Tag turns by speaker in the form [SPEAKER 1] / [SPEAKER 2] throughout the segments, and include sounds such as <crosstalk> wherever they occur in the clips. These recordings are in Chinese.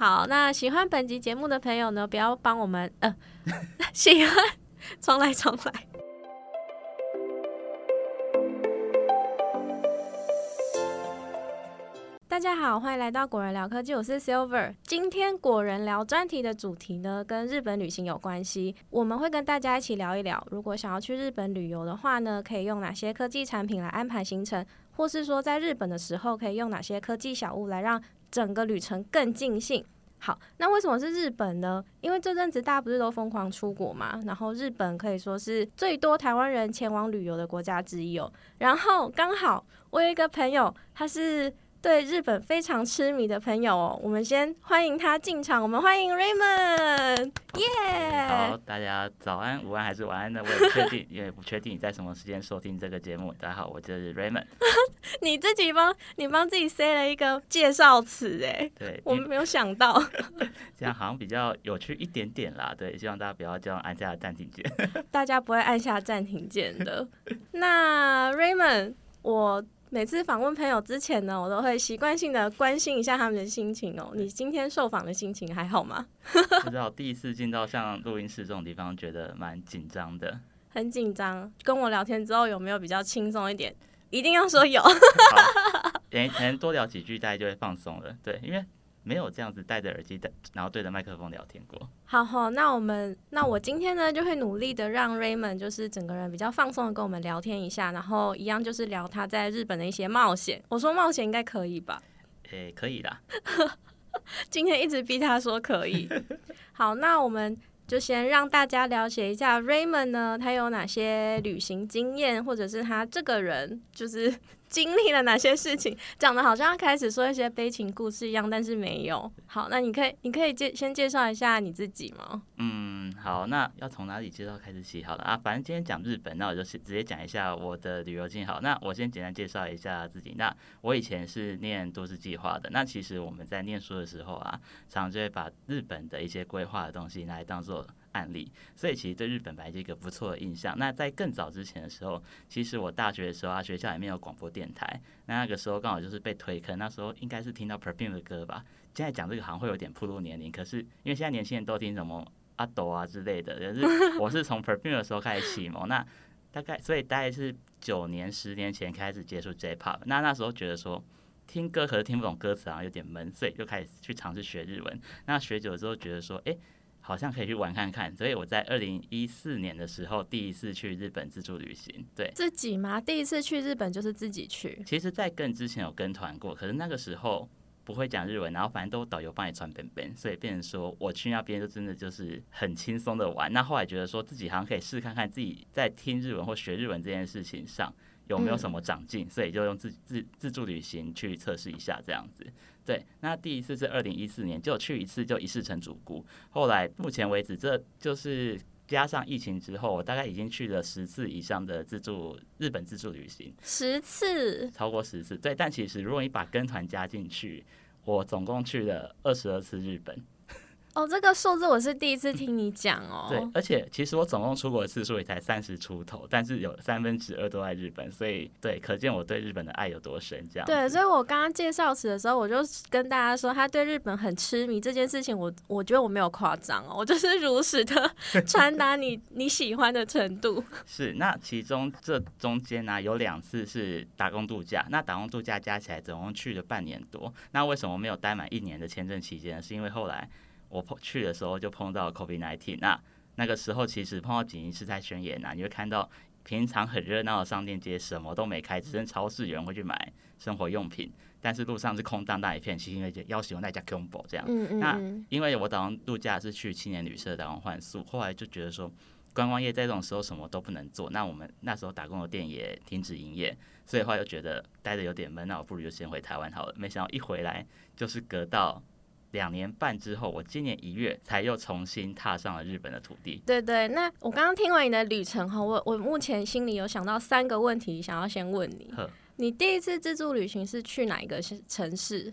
[SPEAKER 1] 好，那喜欢本集节目的朋友呢，不要帮我们呃，<laughs> 喜欢重来重来。大家好，欢迎来到果仁聊科技，我是 Silver。今天果仁聊专题的主题呢，跟日本旅行有关系。我们会跟大家一起聊一聊，如果想要去日本旅游的话呢，可以用哪些科技产品来安排行程，或是说在日本的时候可以用哪些科技小物来让整个旅程更尽兴。好，那为什么是日本呢？因为这阵子大家不是都疯狂出国嘛，然后日本可以说是最多台湾人前往旅游的国家之一哦。然后刚好我有一个朋友，他是。对日本非常痴迷的朋友哦，我们先欢迎他进场。我们欢迎 Raymond，耶！
[SPEAKER 2] 好，大家早安、午安还是晚安呢？我也不确定，<laughs> 因为不确定你在什么时间收听这个节目。大家好，我就是 Raymond。<laughs>
[SPEAKER 1] 你自己帮你帮自己塞了一个介绍词，哎，
[SPEAKER 2] 对，
[SPEAKER 1] 我们没有想到，<laughs>
[SPEAKER 2] 这样好像比较有趣一点点啦。对，希望大家不要这样按下暂停键。
[SPEAKER 1] 大家不会按下暂停键的。那 Raymond，我。每次访问朋友之前呢，我都会习惯性的关心一下他们的心情哦。你今天受访的心情还好吗？<laughs>
[SPEAKER 2] 不知道第一次进到像录音室这种地方，觉得蛮紧张的。<laughs>
[SPEAKER 1] 很紧张。跟我聊天之后有没有比较轻松一点？一定要说有。<laughs>
[SPEAKER 2] 可能多聊几句，大家就会放松了。对，因为。没有这样子戴着耳机的，然后对着麦克风聊天过。
[SPEAKER 1] 好好，那我们那我今天呢就会努力的让 Raymond 就是整个人比较放松的跟我们聊天一下，然后一样就是聊他在日本的一些冒险。我说冒险应该可以吧？
[SPEAKER 2] 诶，可以的。<laughs>
[SPEAKER 1] 今天一直逼他说可以。<laughs> 好，那我们就先让大家了解一下 Raymond 呢，他有哪些旅行经验，或者是他这个人就是。经历了哪些事情？讲的好像要开始说一些悲情故事一样，但是没有。好，那你可以，你可以介先介绍一下你自己吗？
[SPEAKER 2] 嗯，好，那要从哪里介绍开始起？好了啊，反正今天讲日本，那我就直接讲一下我的旅游经历。好，那我先简单介绍一下自己。那我以前是念都市计划的。那其实我们在念书的时候啊，常常就会把日本的一些规划的东西来当做。案例，所以其实对日本来是一个不错的印象。那在更早之前的时候，其实我大学的时候啊，学校里面有广播电台，那那个时候刚好就是被推坑，那时候应该是听到 Perfume 的歌吧。现在讲这个好像会有点暴露年龄，可是因为现在年轻人都听什么阿斗啊之类的，可是我是从 Perfume 的时候开始启蒙，那大概所以大概是九年十年前开始接触 J-Pop，那那时候觉得说听歌可是听不懂歌词好像有点闷，所以就开始去尝试学日文。那学久了之后觉得说，哎。好像可以去玩看看，所以我在二零一四年的时候第一次去日本自助旅行。对，
[SPEAKER 1] 自己吗？第一次去日本就是自己去。
[SPEAKER 2] 其实，在更之前有跟团过，可是那个时候不会讲日文，然后反正都导游帮你传本本，所以变成说我去那边就真的就是很轻松的玩。那后来觉得说自己好像可以试看看自己在听日文或学日文这件事情上有没有什么长进，所以就用自自自助旅行去测试一下这样子。对，那第一次是二零一四年，就去一次就一试成主顾。后来目前为止，这就是加上疫情之后，我大概已经去了十次以上的自助日本自助旅行。
[SPEAKER 1] 十次，
[SPEAKER 2] 超过十次。对，但其实如果你把跟团加进去，我总共去了二十二次日本。
[SPEAKER 1] 哦，这个数字我是第一次听你讲哦。
[SPEAKER 2] 对，而且其实我总共出国的次数也才三十出头，但是有三分之二都在日本，所以对，可见我对日本的爱有多深。这样。
[SPEAKER 1] 对，所以我刚刚介绍词的时候，我就跟大家说，他对日本很痴迷这件事情，我我觉得我没有夸张哦，我就是 <laughs> 如实的 <laughs> 传达你你喜欢的程度。<laughs>
[SPEAKER 2] 是，那其中这中间呢，有两次是打工度假，那打工度假加起来总共去了半年多。那为什么没有待满一年的签证期间呢？是因为后来。我碰去的时候就碰到 COVID-19，那那个时候其实碰到紧急事态宣言呐，你会看到平常很热闹的商店街什么都没开，只剩超市有人会去买 <laughs> 生活用品，但是路上是空荡荡一片，是因为要求那家 combo 这样。那因为我打算度假是去青年旅社打工换宿，后来就觉得说观光业在这种时候什么都不能做，那我们那时候打工的店也停止营业，所以后来就觉得待着有点闷，那我不如就先回台湾好了。没想到一回来就是隔到。两年半之后，我今年一月才又重新踏上了日本的土地。
[SPEAKER 1] 对对，那我刚刚听完你的旅程哈，我我目前心里有想到三个问题，想要先问你。你第一次自助旅行是去哪一个城市？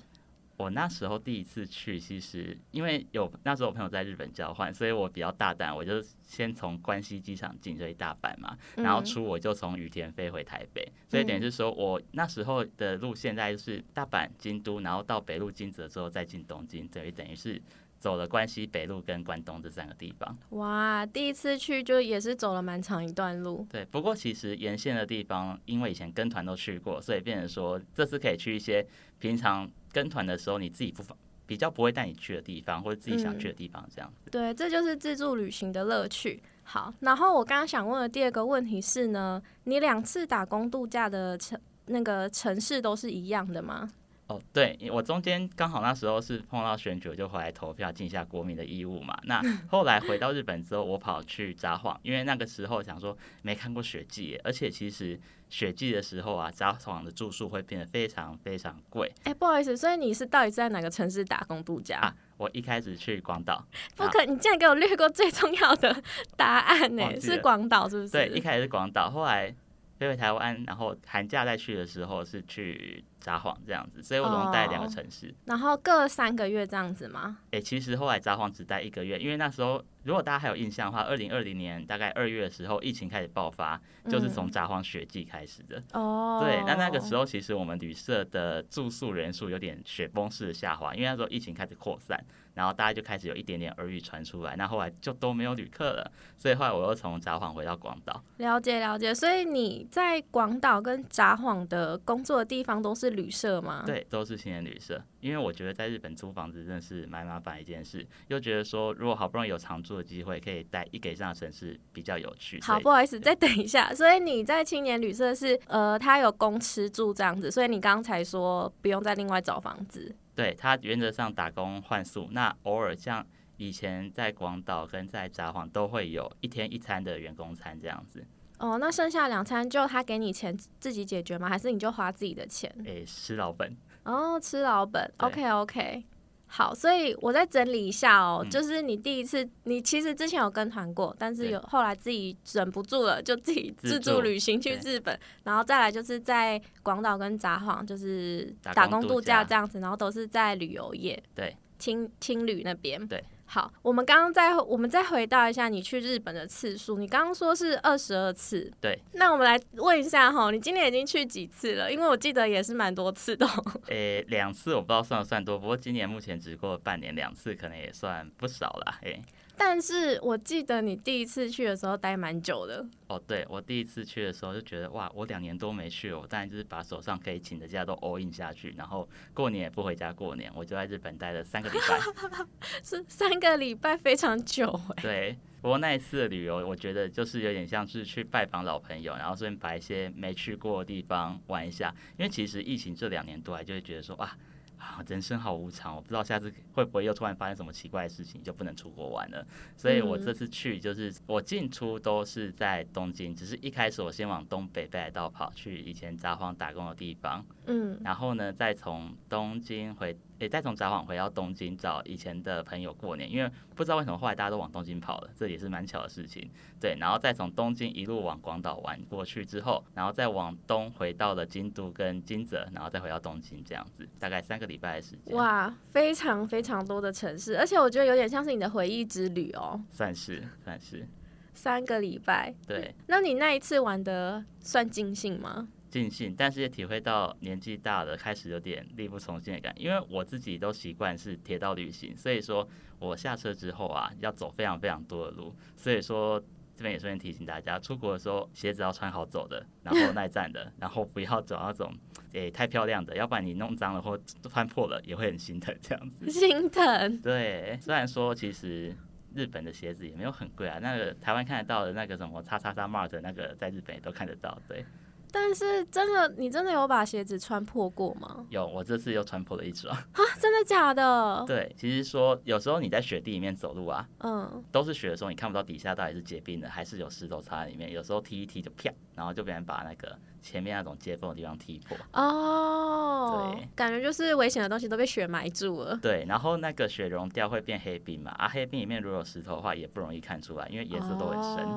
[SPEAKER 2] 我那时候第一次去，其实因为有那时候我朋友在日本交换，所以我比较大胆，我就先从关西机场进这一大阪嘛，然后出我就从羽田飞回台北，所以等于是说我那时候的路线在就是大阪、京都，然后到北路金泽之后再进东京，等于等于是。走了关西北路跟关东这三个地方，
[SPEAKER 1] 哇，第一次去就也是走了蛮长一段路。
[SPEAKER 2] 对，不过其实沿线的地方，因为以前跟团都去过，所以变成说这次可以去一些平常跟团的时候你自己不比较不会带你去的地方，或者自己想去的地方这样子。
[SPEAKER 1] 对，这就是自助旅行的乐趣。好，然后我刚刚想问的第二个问题是呢，你两次打工度假的城那个城市都是一样的吗？
[SPEAKER 2] 哦，对我中间刚好那时候是碰到选举，就回来投票尽一下国民的义务嘛。那后来回到日本之后，我跑去札幌，因为那个时候想说没看过雪季，而且其实雪季的时候啊，札幌的住宿会变得非常非常贵。
[SPEAKER 1] 哎，不好意思，所以你是到底在哪个城市打工度假？
[SPEAKER 2] 我一开始去广岛。
[SPEAKER 1] 不可，你竟然给我略过最重要的 <laughs> 答案呢？是广岛是不是？
[SPEAKER 2] 对，一开始是广岛，后来飞回台湾，然后寒假再去的时候是去。札幌这样子，所以我总共待两个城市，
[SPEAKER 1] 然后各三个月这样子吗？
[SPEAKER 2] 哎，其实后来札幌只待一个月，因为那时候如果大家还有印象的话，二零二零年大概二月的时候，疫情开始爆发，就是从札幌雪季开始的。哦，对，那那个时候其实我们旅社的住宿人数有点雪崩式的下滑，因为那时候疫情开始扩散，然后大家就开始有一点点耳语传出来，那后来就都没有旅客了，所以后来我又从札幌回到广岛。
[SPEAKER 1] 了解了解，所以你在广岛跟札幌的工作的地方都是。旅社吗？
[SPEAKER 2] 对，都是青年旅社。因为我觉得在日本租房子真的是蛮麻烦一件事，又觉得说如果好不容易有常住的机会，可以带一给上的城市比较有趣。
[SPEAKER 1] 好，不好意思，再等一下。所以你在青年旅社是呃，他有供吃住这样子，所以你刚才说不用再另外找房子。
[SPEAKER 2] 对他原则上打工换宿，那偶尔像以前在广岛跟在札幌都会有一天一餐的员工餐这样子。
[SPEAKER 1] 哦，那剩下两餐就他给你钱自己解决吗？还是你就花自己的钱？
[SPEAKER 2] 诶，吃老本。
[SPEAKER 1] 哦，吃老本。OK OK，好，所以我再整理一下哦，就是你第一次，你其实之前有跟团过，但是有后来自己忍不住了，就自己自助旅行去日本，然后再来就是在广岛跟札幌就是打工度假这样子，然后都是在旅游业，
[SPEAKER 2] 对，
[SPEAKER 1] 青青旅那边，
[SPEAKER 2] 对。
[SPEAKER 1] 好，我们刚刚再我们再回到一下你去日本的次数，你刚刚说是二十二次，
[SPEAKER 2] 对。
[SPEAKER 1] 那我们来问一下哈，你今年已经去几次了？因为我记得也是蛮多次的。<laughs>
[SPEAKER 2] 诶，两次我不知道算不算多，不过今年目前只过半年，两次可能也算不少了，诶。
[SPEAKER 1] 但是我记得你第一次去的时候待蛮久的。
[SPEAKER 2] 哦，对，我第一次去的时候就觉得哇，我两年多没去了，我当然就是把手上可以请的假都 all in 下去，然后过年也不回家过年，我就在日本待了三个礼拜。<laughs>
[SPEAKER 1] 是三个礼拜，非常久哎。
[SPEAKER 2] 对，不过那一次的旅游，我觉得就是有点像是去拜访老朋友，然后顺便把一些没去过的地方玩一下。因为其实疫情这两年多来，就会觉得说哇。啊，人生好无常，我不知道下次会不会又突然发生什么奇怪的事情，就不能出国玩了。所以我这次去，就是我进出都是在东京，只是一开始我先往东北北海道跑去以前札幌打工的地方，嗯，然后呢，再从东京回。也再从札幌回到东京找以前的朋友过年，因为不知道为什么后来大家都往东京跑了，这也是蛮巧的事情。对，然后再从东京一路往广岛玩过去之后，然后再往东回到了京都跟金泽，然后再回到东京这样子，大概三个礼拜的时间。
[SPEAKER 1] 哇，非常非常多的城市，而且我觉得有点像是你的回忆之旅哦。
[SPEAKER 2] 算是算是。
[SPEAKER 1] 三个礼拜。
[SPEAKER 2] 对。
[SPEAKER 1] 那你那一次玩的算尽兴吗？
[SPEAKER 2] 尽兴，但是也体会到年纪大了，开始有点力不从心的感觉。因为我自己都习惯是铁道旅行，所以说我下车之后啊，要走非常非常多的路。所以说这边也顺便提醒大家，出国的时候鞋子要穿好走的，然后耐站的，<laughs> 然后不要走那种诶太漂亮的，要不然你弄脏了或穿破了也会很心疼这样子。
[SPEAKER 1] 心疼。
[SPEAKER 2] 对，虽然说其实日本的鞋子也没有很贵啊，那个台湾看得到的那个什么叉叉叉 Mart 那个在日本也都看得到，对。
[SPEAKER 1] 但是真的，你真的有把鞋子穿破过吗？
[SPEAKER 2] 有，我这次又穿破了一双。
[SPEAKER 1] 啊，真的假的？<laughs>
[SPEAKER 2] 对，其实说有时候你在雪地里面走路啊，嗯，都是雪的时候，你看不到底下到底是结冰的还是有石头插在里面。有时候踢一踢就啪，然后就别人把那个前面那种接缝的地方踢破。
[SPEAKER 1] 哦，对，感觉就是危险的东西都被雪埋住了。
[SPEAKER 2] 对，然后那个雪融掉会变黑冰嘛，啊，黑冰里面如果有石头的话也不容易看出来，因为颜色都很深。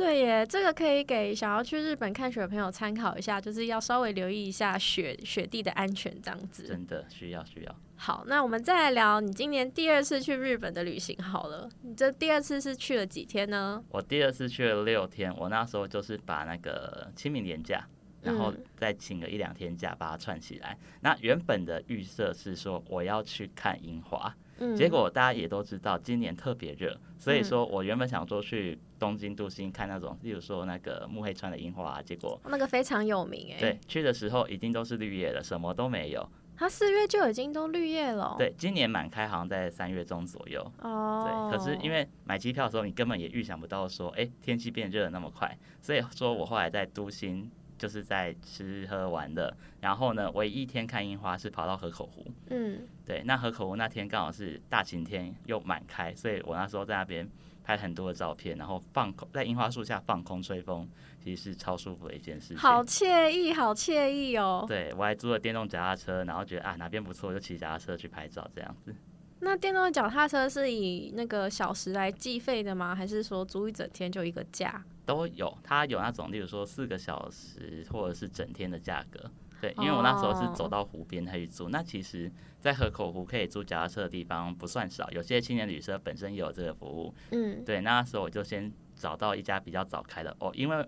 [SPEAKER 1] 对耶，这个可以给想要去日本看雪的朋友参考一下，就是要稍微留意一下雪雪地的安全这样子。
[SPEAKER 2] 真的需要需要。
[SPEAKER 1] 好，那我们再来聊你今年第二次去日本的旅行好了。你这第二次是去了几天呢？
[SPEAKER 2] 我第二次去了六天，我那时候就是把那个清明年假，然后再请个一两天假，把它串起来。那原本的预设是说我要去看樱花，结果大家也都知道今年特别热，所以说我原本想说去东京都心看那种，例如说那个木黑川的樱花，结果
[SPEAKER 1] 那个非常有名哎。
[SPEAKER 2] 对，去的时候已经都是绿叶了，什么都没有。
[SPEAKER 1] 它四月就已经都绿叶了。
[SPEAKER 2] 对，今年满开好像在三月中左右。
[SPEAKER 1] 哦。
[SPEAKER 2] 对，可是因为买机票的时候，你根本也预想不到说，哎，天气变热那么快。所以说我后来在都心就是在吃喝玩的，然后呢，唯一一天看樱花是跑到河口湖。
[SPEAKER 1] 嗯。
[SPEAKER 2] 对，那河口湖那天刚好是大晴天又满开，所以我那时候在那边拍很多的照片，然后放空在樱花树下放空吹风。其实是超舒服的一件事情，
[SPEAKER 1] 好惬意，好惬意哦。
[SPEAKER 2] 对我还租了电动脚踏车，然后觉得啊哪边不错就骑脚踏车去拍照这样子。
[SPEAKER 1] 那电动脚踏车是以那个小时来计费的吗？还是说租一整天就一个价？
[SPEAKER 2] 都有，它有那种，例如说四个小时或者是整天的价格。对，因为我那时候是走到湖边才去租，那其实，在河口湖可以租脚踏车的地方不算少，有些青年旅社本身也有这个服务。
[SPEAKER 1] 嗯，
[SPEAKER 2] 对，那时候我就先找到一家比较早开的哦，因为。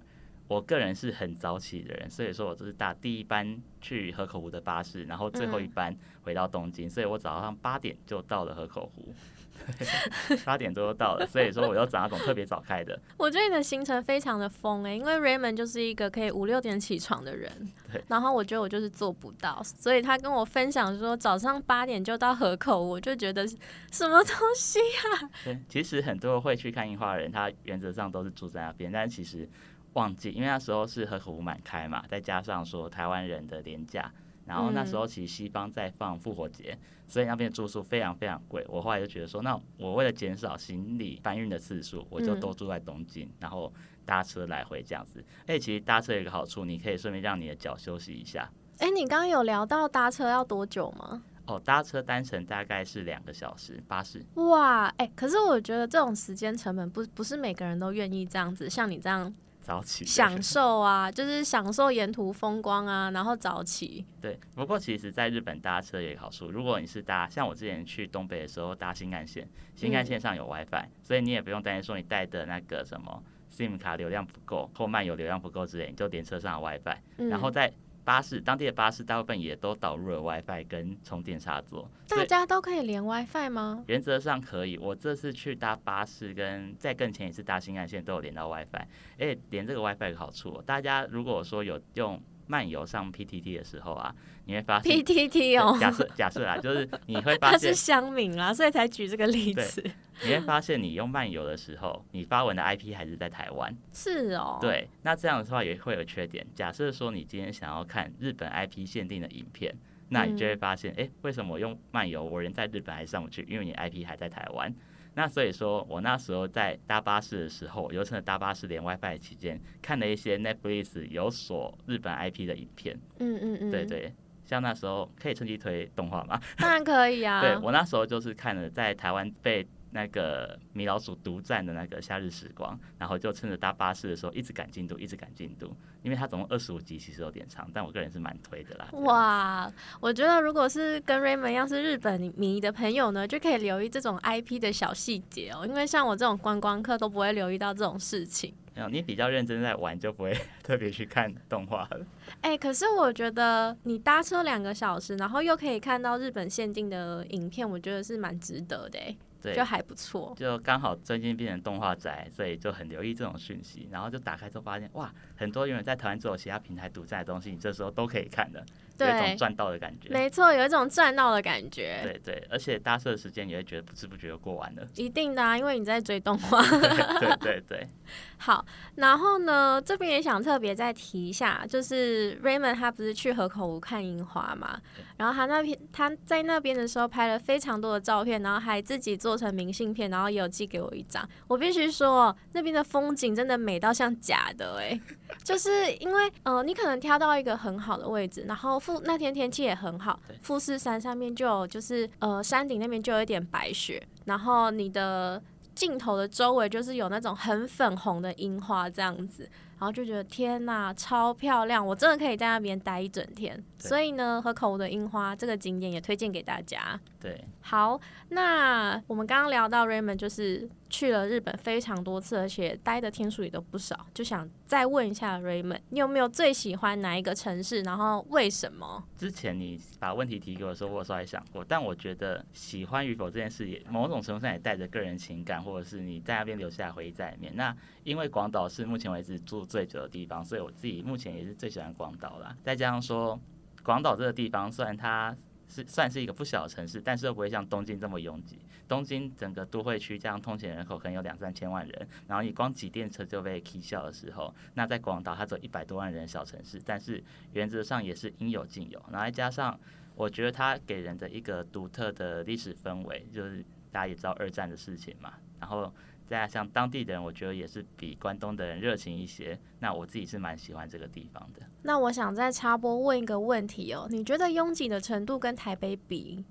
[SPEAKER 2] 我个人是很早起的人，所以说我就是搭第一班去河口湖的巴士，然后最后一班回到东京，所以我早上八点就到了河口湖，<laughs> 八点多就到了，所以说我要找那种特别早开的。<laughs>
[SPEAKER 1] 我觉得你的行程非常的疯哎，因为 Raymond 就是一个可以五六点起床的人，
[SPEAKER 2] 对，
[SPEAKER 1] 然后我觉得我就是做不到，所以他跟我分享说早上八点就到河口，我就觉得什么东西啊？<laughs>
[SPEAKER 2] 对，其实很多会去看樱花的人，他原则上都是住在那边，但其实。旺季，因为那时候是河口湖满开嘛，再加上说台湾人的年假，然后那时候其实西方在放复活节，所以那边住宿非常非常贵。我后来就觉得说，那我为了减少行李搬运的次数，我就都住在东京，然后搭车来回这样子。哎，其实搭车有一个好处，你可以顺便让你的脚休息一下。
[SPEAKER 1] 哎，你刚刚有聊到搭车要多久吗？
[SPEAKER 2] 哦，搭车单程大概是两个小时，巴士。
[SPEAKER 1] 哇，哎，可是我觉得这种时间成本不不是每个人都愿意这样子，像你这样。
[SPEAKER 2] 早起
[SPEAKER 1] 享受啊，就是享受沿途风光啊，然后早起。
[SPEAKER 2] 对，不过其实在日本搭车有好处，如果你是搭像我之前去东北的时候搭新干线，新干线上有 WiFi，所以你也不用担心说你带的那个什么 SIM 卡流量不够或漫游流量不够之类，你就连车上的 WiFi，然后在。巴士当地的巴士大部分也都导入了 WiFi 跟充电插座，
[SPEAKER 1] 大家都可以连 WiFi 吗？
[SPEAKER 2] 原则上可以。我这次去搭巴士跟在更前一次搭新干线都有连到 WiFi，哎，连这个 WiFi 有好处，大家如果说有用。漫游上 PTT 的时候啊，你会发现
[SPEAKER 1] PTT 哦，
[SPEAKER 2] 假设假设啊，就是你会 <laughs> 发现
[SPEAKER 1] 他是乡民啊，所以才举这个例子。
[SPEAKER 2] 你会发现你用漫游的时候，你发文的 IP 还是在台湾。
[SPEAKER 1] 是哦。
[SPEAKER 2] 对，那这样的话也会有缺点。假设说你今天想要看日本 IP 限定的影片，那你就会发现，哎，为什么我用漫游，我人在日本还上不去？因为你 IP 还在台湾。那所以说，我那时候在搭巴士的时候，有趁着搭巴士连 WiFi 期间，看了一些 Netflix 有锁日本 IP 的影片。
[SPEAKER 1] 嗯嗯嗯，
[SPEAKER 2] 对对，像那时候可以趁机推动画吗？
[SPEAKER 1] 当然可以啊。<laughs>
[SPEAKER 2] 对我那时候就是看了在台湾被。那个米老鼠独占的那个夏日时光，然后就趁着搭巴士的时候一直赶进度，一直赶进度，因为它总共二十五集，其实有点长，但我个人是蛮推的啦。
[SPEAKER 1] 哇，我觉得如果是跟 Raymond 一样是日本迷的朋友呢，就可以留意这种 IP 的小细节哦，因为像我这种观光客都不会留意到这种事情。
[SPEAKER 2] 你比较认真在玩，就不会 <laughs> 特别去看动画了。
[SPEAKER 1] 哎，可是我觉得你搭车两个小时，然后又可以看到日本限定的影片，我觉得是蛮值得的。
[SPEAKER 2] 对，
[SPEAKER 1] 就还不错。
[SPEAKER 2] 就刚好最近变成动画宅，所以就很留意这种讯息，然后就打开之后发现，哇，很多原本在台湾只有其他平台独占的东西，你这时候都可以看的，有一种赚到的感觉。
[SPEAKER 1] 没错，有一种赚到的感觉。
[SPEAKER 2] 对对，而且搭车的时间也会觉得不知不觉就过完了。
[SPEAKER 1] 一定的啊，因为你在追动画。
[SPEAKER 2] 对对对。<laughs>
[SPEAKER 1] 好，然后呢，这边也想特别再提一下，就是 Raymond 他不是去河口湖看樱花嘛？然后他那边他在那边的时候拍了非常多的照片，然后还自己做成明信片，然后也有寄给我一张。我必须说，那边的风景真的美到像假的哎，就是因为呃，你可能挑到一个很好的位置，然后富那天天气也很好，富士山上面就有就是呃山顶那边就有一点白雪，然后你的。镜头的周围就是有那种很粉红的樱花这样子，然后就觉得天呐，超漂亮！我真的可以在那边待一整天。所以呢，河口湖的樱花这个景点也推荐给大家。
[SPEAKER 2] 对，
[SPEAKER 1] 好，那我们刚刚聊到 Raymond 就是去了日本非常多次，而且待的天数也都不少，就想再问一下 Raymond，你有没有最喜欢哪一个城市？然后为什么？
[SPEAKER 2] 之前你把问题提给我的时候，我有稍微想过，但我觉得喜欢与否这件事也某种程度上也带着个人情感，或者是你在那边留下的回忆在里面。那因为广岛是目前为止住最久的地方，所以我自己目前也是最喜欢广岛啦。再加上说，广岛这个地方虽然它是算是一个不小的城市，但是又不会像东京这么拥挤。东京整个都会区这样通勤人口可能有两三千万人，然后你光挤电车就被 K 笑的时候，那在广岛它只有一百多万人小城市，但是原则上也是应有尽有。然后再加上我觉得它给人的一个独特的历史氛围，就是大家也知道二战的事情嘛，然后。再加上当地的人，我觉得也是比关东的人热情一些。那我自己是蛮喜欢这个地方的。
[SPEAKER 1] 那我想再插播问一个问题哦，你觉得拥挤的程度跟台北比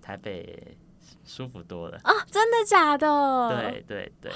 [SPEAKER 2] 台北舒服多了。
[SPEAKER 1] 啊？真的假的？
[SPEAKER 2] 对对对，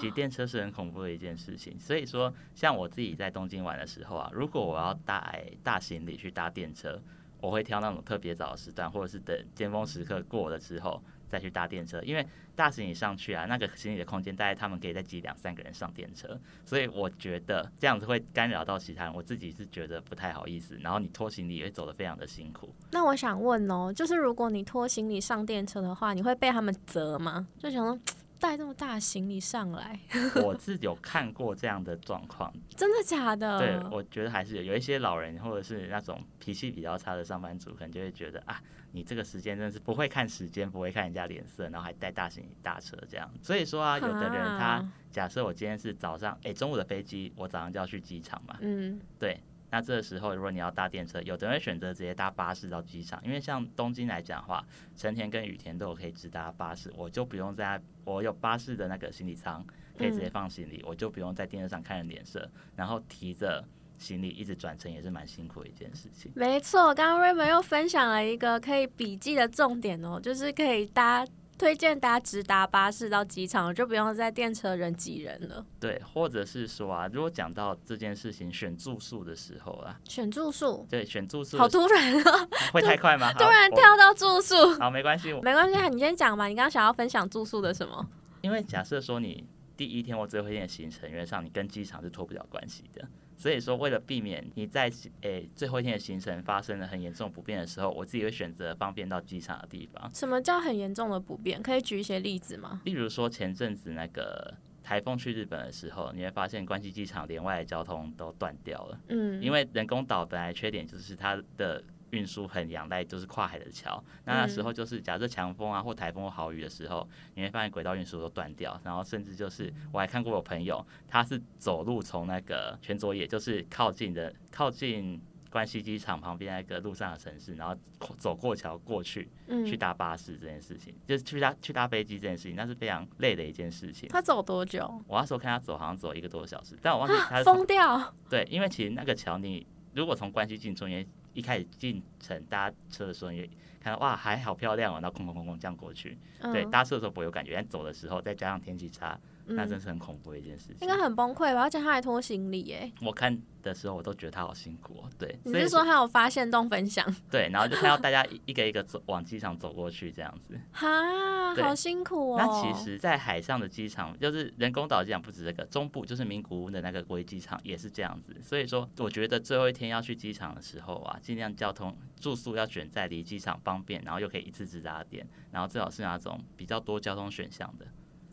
[SPEAKER 2] 挤电车是很恐怖的一件事情。所以说，像我自己在东京玩的时候啊，如果我要带大行李去搭电车，我会挑那种特别早的时段，或者是等尖峰时刻过了之后再去搭电车。因为大行李上去啊，那个行李的空间大概他们可以再挤两三个人上电车，所以我觉得这样子会干扰到其他人。我自己是觉得不太好意思，然后你拖行李也会走得非常的辛苦。
[SPEAKER 1] 那我想问哦，就是如果你拖行李上电车的话，你会被他们责吗？就想说带这么大行李上来，<laughs>
[SPEAKER 2] 我是有看过这样的状况，
[SPEAKER 1] 真的假的？
[SPEAKER 2] 对，我觉得还是有有一些老人或者是那种脾气比较差的上班族，可能就会觉得啊，你这个时间真的是不会看时间，不会看人家脸色，然后还带大行李大车这样。所以说啊，有的人他
[SPEAKER 1] 哈
[SPEAKER 2] 假设我今天是早上，哎、中午的飞机，我早上就要去机场嘛，
[SPEAKER 1] 嗯，
[SPEAKER 2] 对。那这个时候，如果你要搭电车，有的人会选择直接搭巴士到机场，因为像东京来讲的话，成田跟羽田都有可以直达巴士，我就不用在我有巴士的那个行李舱，可以直接放行李，我就不用在电视上看人脸色，然后提着行李一直转乘，也是蛮辛苦的一件事情。
[SPEAKER 1] 没错。刚刚 Raymond 又分享了一个可以笔记的重点哦，就是可以搭推荐搭直达巴士到机场，就不用在电车人挤人了。
[SPEAKER 2] 对，或者是说啊，如果讲到这件事情选住宿的时候啊，
[SPEAKER 1] 选住宿，
[SPEAKER 2] 对，选住宿
[SPEAKER 1] 好突然啊，<laughs>
[SPEAKER 2] 会太快吗？<laughs>
[SPEAKER 1] 突然跳到住宿。
[SPEAKER 2] 好，没关系，
[SPEAKER 1] 没关系，你先讲吧。你刚刚想要分享住宿的什么？
[SPEAKER 2] 因为假设说你第一天或最后一天的行程，原则上你跟机场是脱不了关系的。所以说，为了避免你在诶、最后一天的行程发生了很严重不便的时候，我自己会选择方便到机场的地方。
[SPEAKER 1] 什么叫很严重的不便？可以举一些例子吗？
[SPEAKER 2] 例如说前阵子那个台风去日本的时候，你会发现关西机场连外的交通都断掉了。
[SPEAKER 1] 嗯，
[SPEAKER 2] 因为人工岛本来缺点就是它的运输很仰赖就是跨海的桥，那那时候就是假设强风啊或台风或豪雨的时候，你会发现轨道运输都断掉，然后甚至就是我还看过我朋友，他是走路从那个全佐野，就是靠近的靠近。关西机场旁边那个路上的城市，然后走过桥过去，
[SPEAKER 1] 嗯
[SPEAKER 2] 去搭巴士这件事情，就是去搭去搭飞机这件事情，那是非常累的一件事情。
[SPEAKER 1] 他走多久？
[SPEAKER 2] 我那时候看他走，好像走一个多小时，但我忘记他
[SPEAKER 1] 疯掉！
[SPEAKER 2] 对，因为其实那个桥，你如果从关西进出，因为一开始进城搭车的时候，也看到哇，还好漂亮哦，然后空空空空这样过去。对，
[SPEAKER 1] 嗯
[SPEAKER 2] 搭车的时候不会有感觉，但走的时候，再加上天气差，那真
[SPEAKER 1] 嗯，
[SPEAKER 2] 是很恐怖的一件事情
[SPEAKER 1] 应。该很崩溃吧？而且他还拖行李耶。
[SPEAKER 2] 我看的时候，我都觉得他好辛苦哦。对，
[SPEAKER 1] 你是说他有发现动分享？<laughs>
[SPEAKER 2] 对，然后就看到大家一 <laughs> 一个一个走往机场走过去这样子。
[SPEAKER 1] 哈，好辛苦哦。
[SPEAKER 2] 那其实，在海上的机场，就是人工岛机场，不止这个，中部就是名古屋的那个国际机场也是这样子。所以说，我觉得最后一天要去机场的时候啊，尽量交通住宿要选在离机场方便，然后又可以一次直达的点，然后最好是那种比较多交通选项的。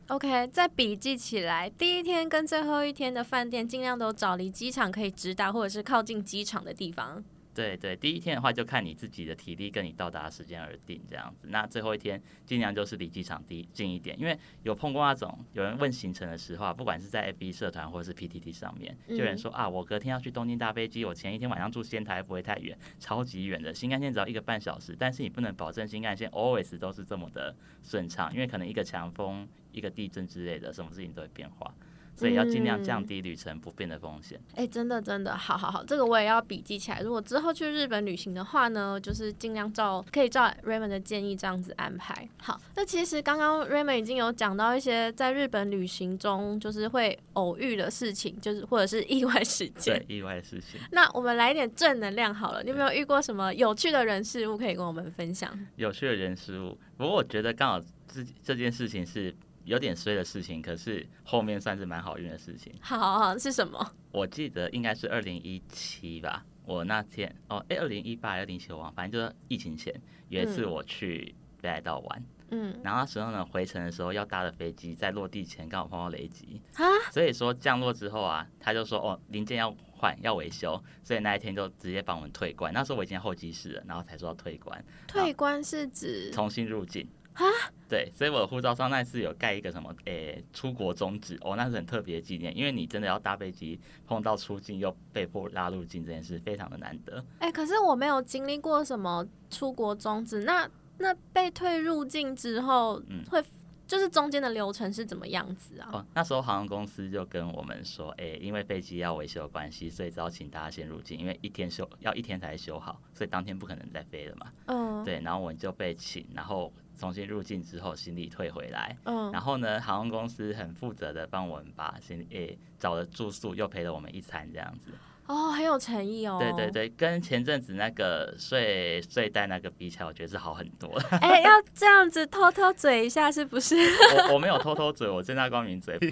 [SPEAKER 1] OK，再笔记起来，第一天跟最后一天的饭店尽量都找离机场可以直达或者是靠近机场的地方。
[SPEAKER 2] 对对，第一天的话就看你自己的体力跟你到达的时间而定，这样子。那最后一天尽量就是离机场低近一点，因为有碰过那种有人问行程的时候啊，不管是在 FB 社团或者是 PTT 上面，就有人说啊，我隔天要去东京搭飞机，我前一天晚上住仙台不会太远，超级远的，新干线只要一个半小时，但是你不能保证新干线 always 都是这么的顺畅，因为可能一个强风、一个地震之类的，什么事情都会变化。所以要尽量降低旅程不变的风险。
[SPEAKER 1] 哎、真的真的，好好好，这个我也要笔记起来。如果之后去日本旅行的话呢，就是尽量照可以照 Raymond 的建议这样子安排。好，那其实刚刚 Raymond 已经有讲到一些在日本旅行中就是会偶遇的事情，就是或者是意外事 <laughs> 件
[SPEAKER 2] 对。意外事情，
[SPEAKER 1] 那我们来一点正能量好了，你有没有遇过什么有趣的人事物可以跟我们分享？
[SPEAKER 2] 有趣的人事物。不过我觉得刚好这这件事情是有点衰的事情，可是后面算是蛮好运的事情。
[SPEAKER 1] 好好好，是什么？
[SPEAKER 2] 我记得应该是二零一七吧，我那天哦，哎，二零一八、二零一七我忘了，反正就是疫情前有一次我去北海道玩，
[SPEAKER 1] 嗯，
[SPEAKER 2] 然后那时候呢回程的时候要搭的飞机在落地前刚好碰到雷击，
[SPEAKER 1] 啊，
[SPEAKER 2] 所以说降落之后啊，他就说哦零件要换要维修，所以那一天就直接帮我们退关。那时候我已经在候机室了，然后才说要退关，
[SPEAKER 1] 退关是指
[SPEAKER 2] 重新入境。
[SPEAKER 1] 啊，
[SPEAKER 2] 对，所以我的护照上那次有盖一个什么，诶、出国终止，哦，那是很特别的纪念，因为你真的要搭飞机碰到出境又被迫拉入境这件事，非常的难得。
[SPEAKER 1] 哎、可是我没有经历过什么出国终止，那那被退入境之后，
[SPEAKER 2] 嗯
[SPEAKER 1] 会就是中间的流程是怎么样子啊？
[SPEAKER 2] 哦，那时候航空公司就跟我们说，诶、因为飞机要维修的关系，所以只好请大家先入境，因为一天修要一天才修好，所以当天不可能再飞了嘛。
[SPEAKER 1] 嗯，
[SPEAKER 2] 对，然后我们就被请，然后重新入境之后，行李退回来。
[SPEAKER 1] 嗯，
[SPEAKER 2] 然后呢，航空公司很负责的帮我们把行李诶、找了住宿，又陪了我们一餐这样子。
[SPEAKER 1] 哦，很有诚意哦。
[SPEAKER 2] 对对。对，跟前阵子那个睡睡袋那个比起来，我觉得是好很多。<laughs>
[SPEAKER 1] 哎、要这样子偷偷嘴一下，是不是？<laughs>
[SPEAKER 2] 我我没有偷偷嘴，我正大光明嘴。<laughs>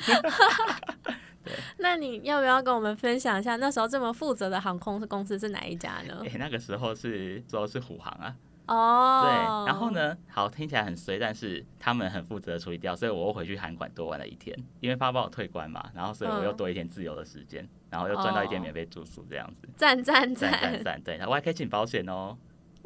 [SPEAKER 1] 那你要不要跟我们分享一下，那时候这么负责的航空公司是哪一家呢
[SPEAKER 2] 诶、？那个时候是时候是虎航啊，
[SPEAKER 1] 哦，
[SPEAKER 2] 对。然后？呢，好听起来很衰，但是他们很负责地处理掉，所以我又回去韩馆多玩了一天，因为他帮我退关嘛，然后所以我又
[SPEAKER 1] 嗯
[SPEAKER 2] 多一天自由的时间，然后又赚到一天免费住宿这样子。
[SPEAKER 1] 赞赞
[SPEAKER 2] 赞赞
[SPEAKER 1] 赞！
[SPEAKER 2] 赞！对，我还可以请保险哦。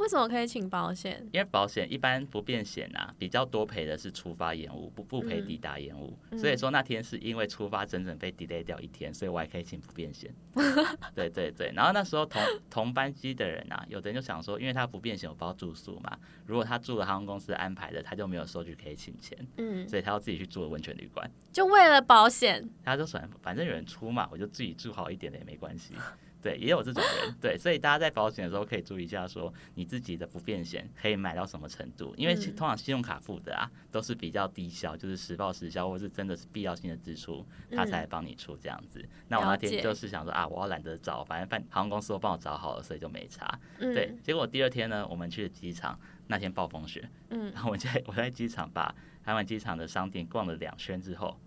[SPEAKER 1] 为什么可以请保险？
[SPEAKER 2] 因为保险一般不变险啊，比较多赔的是出发延误，不不赔
[SPEAKER 1] 嗯
[SPEAKER 2] 抵达延误。
[SPEAKER 1] 嗯
[SPEAKER 2] 所以说那天是因为出发整整被 delay 掉一天，所以我还可以请不变险。<laughs> 对对对，然后那时候同同班机的人啊，有的人就想说，因为他不变险有包住宿嘛，如果他住了航空公司安排的，他就没有收据可以请钱，
[SPEAKER 1] 嗯，
[SPEAKER 2] 所以他要自己去住了温泉旅馆。
[SPEAKER 1] 就为了保险。
[SPEAKER 2] 他就想反正有人出嘛，我就自己住好一点的也没关系。对，也有这种人，对，所以大家在保险的时候可以注意一下，说你自己的不便险可以买到什么程度，因为通常信用卡付的啊都是比较低消，就是实报实销，或是真的是必要性的支出，他才帮你出这样子。那我那天就是想说啊，我要懒得找，反正办航空公司都帮我找好了，所以就没查。
[SPEAKER 1] 嗯，
[SPEAKER 2] 对，结果第二天呢，我们去了机场，那天暴风雪，
[SPEAKER 1] 嗯，
[SPEAKER 2] 然后我在我在机场把台湾机场的商店逛了两圈之后，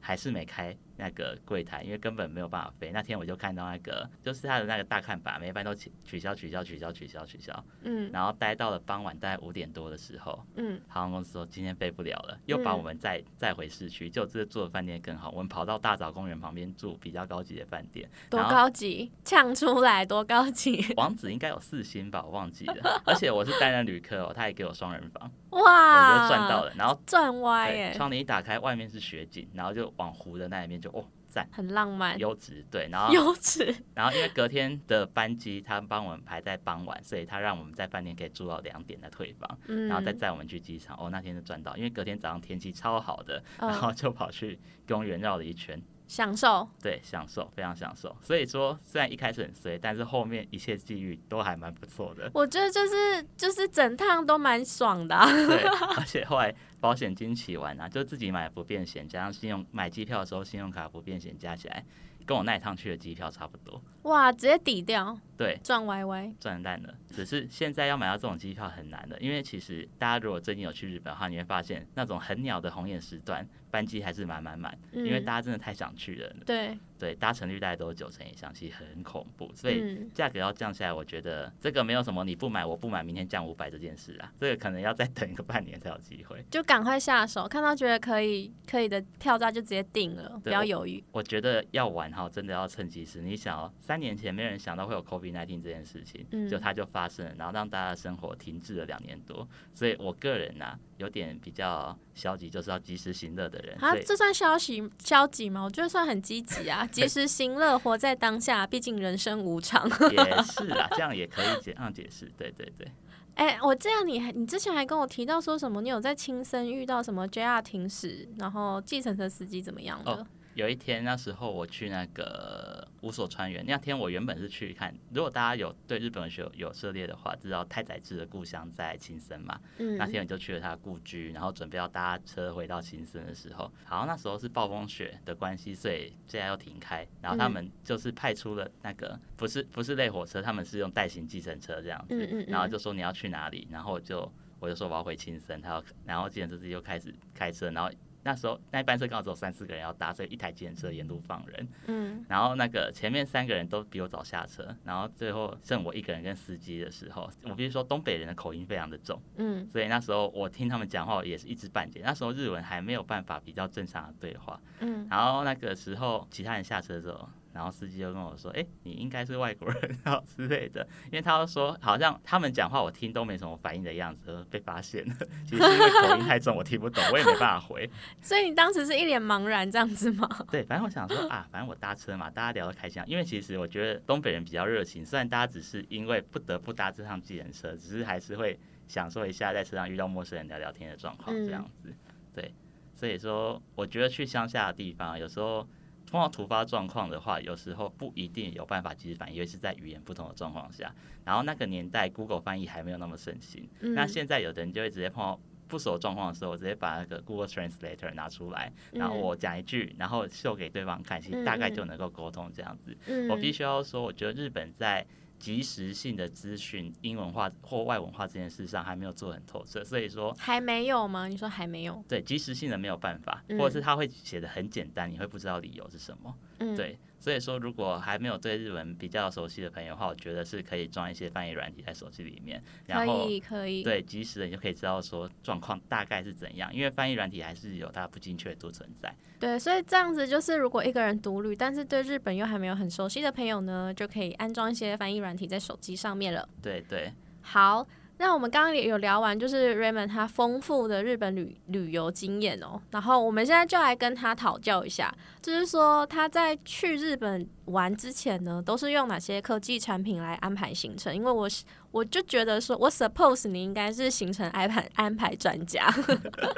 [SPEAKER 2] 还是没开那个柜台，因为根本没有办法飞。那天我就看到那个，就是他的那个大看板，每一班都取取消、取消、取消、取消、取消。
[SPEAKER 1] 嗯
[SPEAKER 2] 然后待到了傍晚大概五点多的时候，
[SPEAKER 1] 嗯，
[SPEAKER 2] 航空公司说今天飞不了了，又把我们再再回市区。就这次住的饭店更好，我们跑到大枣公园旁边住比较高级的饭店，
[SPEAKER 1] 多高级，呛出来多高级，
[SPEAKER 2] 王子应该有四星吧，我忘记了。<laughs> 而且我是单人旅客哦，他也给我双人房，
[SPEAKER 1] 哇，
[SPEAKER 2] 我就赚到了。然后
[SPEAKER 1] 赚歪
[SPEAKER 2] 窗帘一打开，外面是雪景，然后就往湖的那一面就哦赞，
[SPEAKER 1] 很浪漫，
[SPEAKER 2] 优质对，然后
[SPEAKER 1] 优质，<laughs>
[SPEAKER 2] 然后因为隔天的班机他帮我们排在傍晚，所以他让我们在饭店可以住到两点再退房，
[SPEAKER 1] 嗯，
[SPEAKER 2] 然后再载我们去机场。哦，那天就赚到，因为隔天早上天气超好的，
[SPEAKER 1] 嗯
[SPEAKER 2] 然后就跑去公园绕了一圈，
[SPEAKER 1] 享受，
[SPEAKER 2] 对，享受非常享受。所以说虽然一开始很衰，但是后面一切际遇都还蛮不错的。
[SPEAKER 1] 我觉得就是就是整趟都蛮爽的、啊，
[SPEAKER 2] 对，<laughs> 而且后来保险金起完啊，就自己买不变险，加上信用买机票的时候信用卡不变险加起来，跟我那一趟去的机票差不多。
[SPEAKER 1] 哇，直接抵掉，
[SPEAKER 2] 对，
[SPEAKER 1] 赚歪歪，
[SPEAKER 2] 赚烂了。只是现在要买到这种机票很难的，因为其实大家如果最近有去日本的话，你会发现那种很鸟的红眼时段班机还是满满满，
[SPEAKER 1] 嗯
[SPEAKER 2] 因为大家真的太想去了。
[SPEAKER 1] 对，
[SPEAKER 2] 对，搭乘率大概都是九成以上，其实很恐怖。所以
[SPEAKER 1] 嗯，
[SPEAKER 2] 价格要降下来，我觉得这个没有什么你不买我不买，明天降五百这件事啊，<laughs> 这个可能要再等一个半年才有机会。
[SPEAKER 1] 就赶快下手，看到觉得可以可以的票价就直接定了，不要犹豫。
[SPEAKER 2] 我觉得要玩哈，真的要趁机时。你想哦，三年前没有人想到会有 COVID 1 9这件事情，
[SPEAKER 1] 嗯
[SPEAKER 2] 就它就发生了，然后让大家的生活停滞了两年多。所以我个人呐、有点比较消极，就是要及时行乐的人。
[SPEAKER 1] 啊，这算消极消极吗？我觉得算很积极啊，<laughs> 及时行乐，活在当下，毕竟人生无常。<laughs>
[SPEAKER 2] 也是啊，这样也可以这样解释。对对对，
[SPEAKER 1] 哎、我记得你还你之前还跟我提到说什么，你有在亲身遇到什么 JR 停驶，然后计程车司机怎么样的？
[SPEAKER 2] 哦有一天那时候我去那个五所川原，那天我原本是去看，如果大家有对日本文学有有涉猎的话，知道太宰治的故乡在青森嘛，
[SPEAKER 1] 嗯
[SPEAKER 2] 那天我就去了他的故居，然后准备要搭车回到青森的时候，好像那时候是暴风雪的关系，所以现在要停开。然后他们就是派出了那个不是不是类火车，他们是用代行计程车这样子，
[SPEAKER 1] 嗯嗯嗯
[SPEAKER 2] 然后就说你要去哪里，然后我就我就说我要回青森，他要然后计程车司机又开始开车，然后。那时候那一班车刚好只有三四个人要搭，所以一台计程车沿路放人。
[SPEAKER 1] 嗯
[SPEAKER 2] 然后那个前面三个人都比我早下车，然后最后剩我一个人跟司机的时候，我必须说东北人的口音非常的重。
[SPEAKER 1] 嗯
[SPEAKER 2] 所以那时候我听他们讲话也是一知半解。那时候日文还没有办法比较正常的对话。
[SPEAKER 1] 嗯，
[SPEAKER 2] 然后那个时候其他人下车之后，然后司机就跟我说：“哎、你应该是外国人，然 <laughs> 后之类的。”因为他说好像他们讲话我听都没什么反应的样子，被发现了。<laughs> 其实是因为口音太重，我听不懂，我也没办法回。<laughs>
[SPEAKER 1] 所以你当时是一脸茫然这样子吗？
[SPEAKER 2] 对，反正我想说啊，反正我搭车嘛，大家聊得开心啊。因为其实我觉得东北人比较热情，虽然大家只是因为不得不搭这趟计程车，只是还是会享受一下在车上遇到陌生人聊聊天的状况这样子。对，所以说我觉得去乡下的地方，有时候碰到突发状况的话，有时候不一定有办法及时反应，尤其是在语言不同的状况下。然后那个年代，Google 翻译还没有那么盛行，
[SPEAKER 1] 嗯
[SPEAKER 2] 那现在有的人就会直接碰到。不熟状况的时候，我直接把那个 Google Translator 拿出来，然后
[SPEAKER 1] 嗯
[SPEAKER 2] 我讲一句，然后秀给对方看，其实大概就能够沟通这样子。
[SPEAKER 1] 嗯
[SPEAKER 2] 我必须要说，我觉得日本在及时性的资讯英文化或外文化这件事上还没有做很透彻，所以说
[SPEAKER 1] 还没有吗？你说还没有？
[SPEAKER 2] 对及时性的没有办法，
[SPEAKER 1] 嗯
[SPEAKER 2] 或者是他会写的很简单，你会不知道理由是什么。
[SPEAKER 1] 嗯，
[SPEAKER 2] 对，所以说如果还没有对日文比较熟悉的朋友的话，我觉得是可以装一些翻译软体在手机里面，然
[SPEAKER 1] 可
[SPEAKER 2] 后
[SPEAKER 1] 以可以。
[SPEAKER 2] 对及时的你就可以知道说状况大概是怎样，因为翻译软体还是有它不精确度存在。
[SPEAKER 1] 对，所以这样子就是，如果一个人独旅，但是对日本又还没有很熟悉的朋友呢，就可以安装一些翻译软体在手机上面了。
[SPEAKER 2] 对对，
[SPEAKER 1] 好，那我们刚刚也有聊完，就是 Raymond 他丰富的日本旅旅游经验哦，然后我们现在就来跟他讨教一下，就是说他在去日本玩之前呢，都是用哪些科技产品来安排行程？因为我我就觉得说，我 suppose 你应该是行程安排安排专家，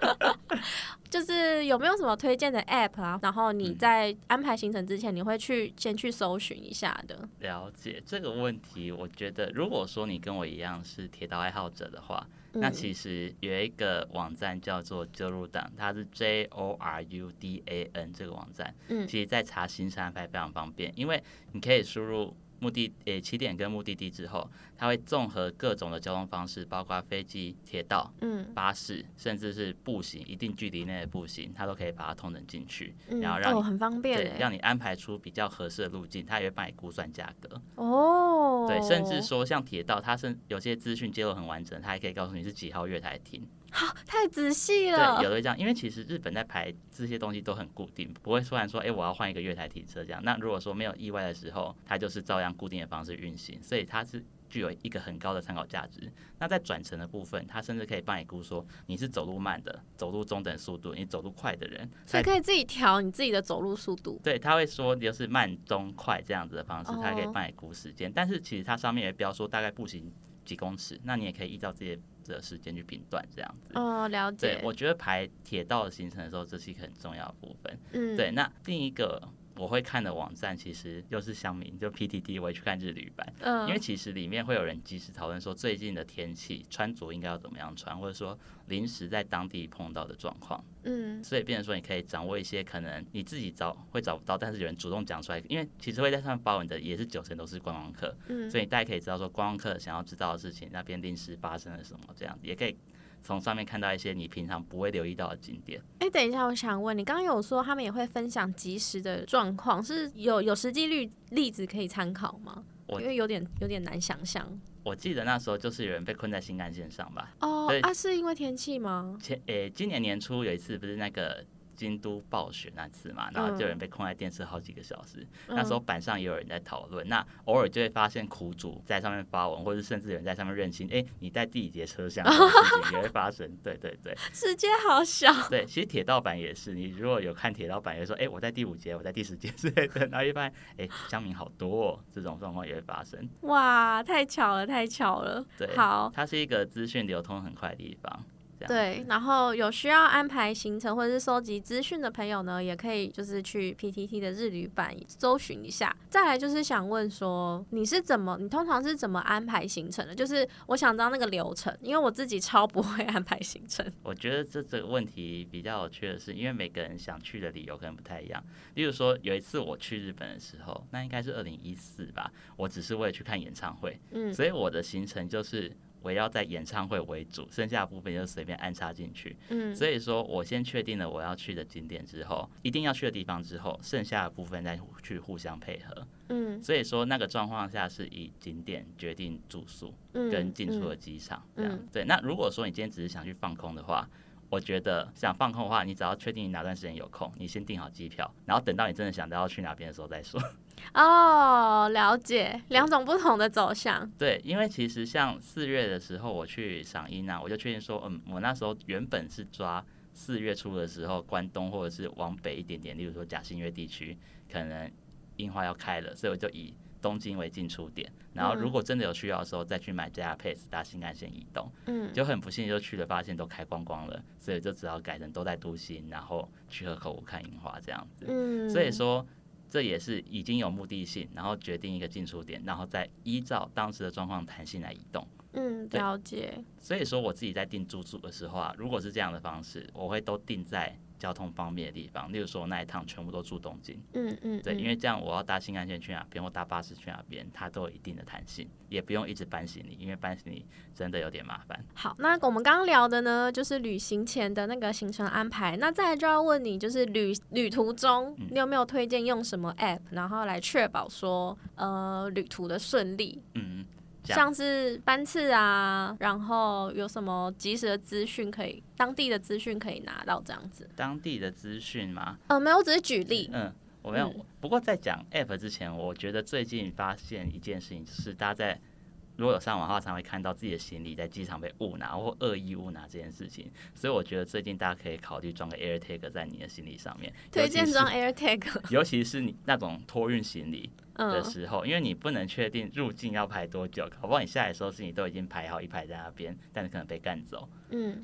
[SPEAKER 1] <laughs> 就是有没有什么推荐的 app 啊？然后你
[SPEAKER 2] 嗯
[SPEAKER 1] 在安排行程之前，你会去先去搜寻一下的。
[SPEAKER 2] 了解这个问题，我觉得如果说你跟我一样是铁道爱好者的话，那
[SPEAKER 1] 嗯
[SPEAKER 2] 其实有一个网站叫做 Jorudan，它是 J O R U D A N 这个网站，
[SPEAKER 1] 嗯
[SPEAKER 2] 其实在查行程安排非常方便，因为你可以输入目的诶起点跟目的地之后，它会综合各种的交通方式，包括飞机、铁道、
[SPEAKER 1] 嗯
[SPEAKER 2] 巴士，甚至是步行，一定距离内的步行，它都可以把它通整进去，
[SPEAKER 1] 嗯，
[SPEAKER 2] 然后让你
[SPEAKER 1] 哦，很方便。
[SPEAKER 2] 让你安排出比较合适的路径，它也会帮你估算价格。
[SPEAKER 1] 哦，
[SPEAKER 2] 对，甚至说像铁道，它是有些资讯揭露很完整，它还可以告诉你是几号月台停。
[SPEAKER 1] 太仔细了
[SPEAKER 2] 对，
[SPEAKER 1] 了。
[SPEAKER 2] 有的会这样，因为其实日本在排这些东西都很固定，不会突然说，哎、我要换一个月台停车这样。那如果说没有意外的时候，它就是照样固定的方式运行，所以它是具有一个很高的参考价值。那在转乘的部分，它甚至可以帮你估说你是走路慢的，走路中等速度，你走路快的人，
[SPEAKER 1] 所以可以自己调你自己的走路速度。
[SPEAKER 2] 对，他会说就是慢、中、快这样子的方式，它可以
[SPEAKER 1] 哦
[SPEAKER 2] 帮你估时间。但是其实它上面也标说大概步行几公尺，那你也可以依照这些的时间去评断这样子。
[SPEAKER 1] 哦，了
[SPEAKER 2] 对
[SPEAKER 1] 解，。
[SPEAKER 2] 我觉得排铁道的行程的时候，这是一个很重要的部分。
[SPEAKER 1] 嗯，
[SPEAKER 2] 对，那另一个我会看的网站其实又是乡民，就 PTT，我会去看日旅版，
[SPEAKER 1] 嗯，
[SPEAKER 2] 因为其实里面会有人及时讨论说最近的天气穿着应该要怎么样穿，或者说临时在当地碰到的状况。
[SPEAKER 1] 嗯。
[SPEAKER 2] 所以变成说，你可以掌握一些可能你自己找会找不到，但是有人主动讲出来，因为其实会在上面发文的也是九成都是观光客，
[SPEAKER 1] 嗯，
[SPEAKER 2] 所以大家可以知道说观光客想要知道的事情，那边临时发生了什么，这样也可以从上面看到一些你平常不会留意到的景点。
[SPEAKER 1] 哎、等一下，我想问你，刚刚有说他们也会分享即时的状况，是有有实际例例子可以参考吗？因为有点有点难想象。
[SPEAKER 2] 我记得那时候就是有人被困在新干线上吧，
[SPEAKER 1] 哦
[SPEAKER 2] 对
[SPEAKER 1] 啊，是因为天气吗？
[SPEAKER 2] 前诶、今年年初有一次不是那个。京都暴雪那次嘛，然后就有人被困在电视好几个小时。那时候板上也有人在讨论，那偶尔就会发现苦主在上面发文，或者甚至有人在上面认亲，哎、你在第几节车厢，也会发生。对对对
[SPEAKER 1] 时间好小。
[SPEAKER 2] 对，其实铁道版也是，你如果有看铁道版，也说，哎、我在第五节，我在第十节之类的，<laughs> 然后一发现，哎、乡民好多、哦，这种状况也会发生。
[SPEAKER 1] 哇，太巧了，太巧了。
[SPEAKER 2] 对，
[SPEAKER 1] 好，
[SPEAKER 2] 它是一个资讯流通很快的地方。这样。
[SPEAKER 1] 对，然后有需要安排行程或者是收集资讯的朋友呢，也可以就是去 PTT 的日旅版搜寻一下。再来就是想问说，你是怎么，你通常是怎么安排行程的？就是我想知道那个流程，因为我自己超不会安排行程。
[SPEAKER 2] 我觉得这这个问题比较有趣的是，因为每个人想去的理由可能不太一样。例如说，有一次我去日本的时候，那应该是二零一四吧，我只是为了去看演唱会，
[SPEAKER 1] 嗯
[SPEAKER 2] 所以我的行程就是围绕在演唱会为主，剩下的部分就随便安插进去。
[SPEAKER 1] 嗯
[SPEAKER 2] 所以说我先确定了我要去的景点之后，一定要去的地方之后，剩下的部分再去互相配合。
[SPEAKER 1] 嗯
[SPEAKER 2] 所以说那个状况下是以景点决定住宿
[SPEAKER 1] 嗯
[SPEAKER 2] 跟进出的机场这样。
[SPEAKER 1] 嗯
[SPEAKER 2] 对，那如果说你今天只是想去放空的话，我觉得想放空的话，你只要确定你哪段时间有空，你先订好机票，然后等到你真的想到要去哪边的时候再说。
[SPEAKER 1] 哦，了解，两种不同的走向。
[SPEAKER 2] 对，因为其实像四月的时候我去赏樱啊，我就确定说，嗯，我那时候原本是抓四月初的时候，关东或者是往北一点点，例如说甲信越地区，可能樱花要开了，所以我就以东京为进出点，然后如果真的有需要的时候，再去买 JR Pass 搭新干线移动。
[SPEAKER 1] 嗯
[SPEAKER 2] 就很不幸就去了，发现都开光光了，所以就只好改成都在都心，然后去河口湖看樱花这样子。
[SPEAKER 1] 嗯，
[SPEAKER 2] 所以说，这也是已经有目的性，然后决定一个进出点，然后再依照当时的状况弹性来移动。
[SPEAKER 1] 嗯，
[SPEAKER 2] 对
[SPEAKER 1] 了解。
[SPEAKER 2] 所以说，我自己在定住宿的时候啊，如果是这样的方式，我会都定在交通方便的地方，例如说我那一趟全部都住东京，
[SPEAKER 1] 嗯嗯，
[SPEAKER 2] 对，
[SPEAKER 1] 嗯
[SPEAKER 2] 因为这样我要搭新干线去哪边或搭巴士去哪边，它都有一定的弹性，也不用一直搬行李，因为搬行李真的有点麻烦。
[SPEAKER 1] 好，那我们刚刚聊的呢，就是旅行前的那个行程安排。那再来就要问你，就是旅旅途中，
[SPEAKER 2] 嗯
[SPEAKER 1] 你有没有推荐用什么 app，然后来确保说，呃，旅途的顺利？
[SPEAKER 2] 嗯，
[SPEAKER 1] 像是班次啊，然后有什么及时的资讯可以，当地的资讯可以拿到这样子。
[SPEAKER 2] 当地的资讯吗，
[SPEAKER 1] 呃，没有，我只是举例。
[SPEAKER 2] 嗯，我没有。
[SPEAKER 1] 嗯
[SPEAKER 2] 不过在讲 App 之前，我觉得最近发现一件事情，就是大家在如果有上网的话，常会看到自己的行李在机场被误拿或恶意误拿这件事情。所以我觉得最近大家可以考虑装个 AirTag 在你的行李上面，
[SPEAKER 1] 推荐装 AirTag。<laughs>
[SPEAKER 2] 尤其是你那种托运行李的
[SPEAKER 1] 嗯
[SPEAKER 2] 时候，因为你不能确定入境要排多久，搞不好你下来的时候是你都已经排好一排在那边，但是可能被干走。
[SPEAKER 1] 嗯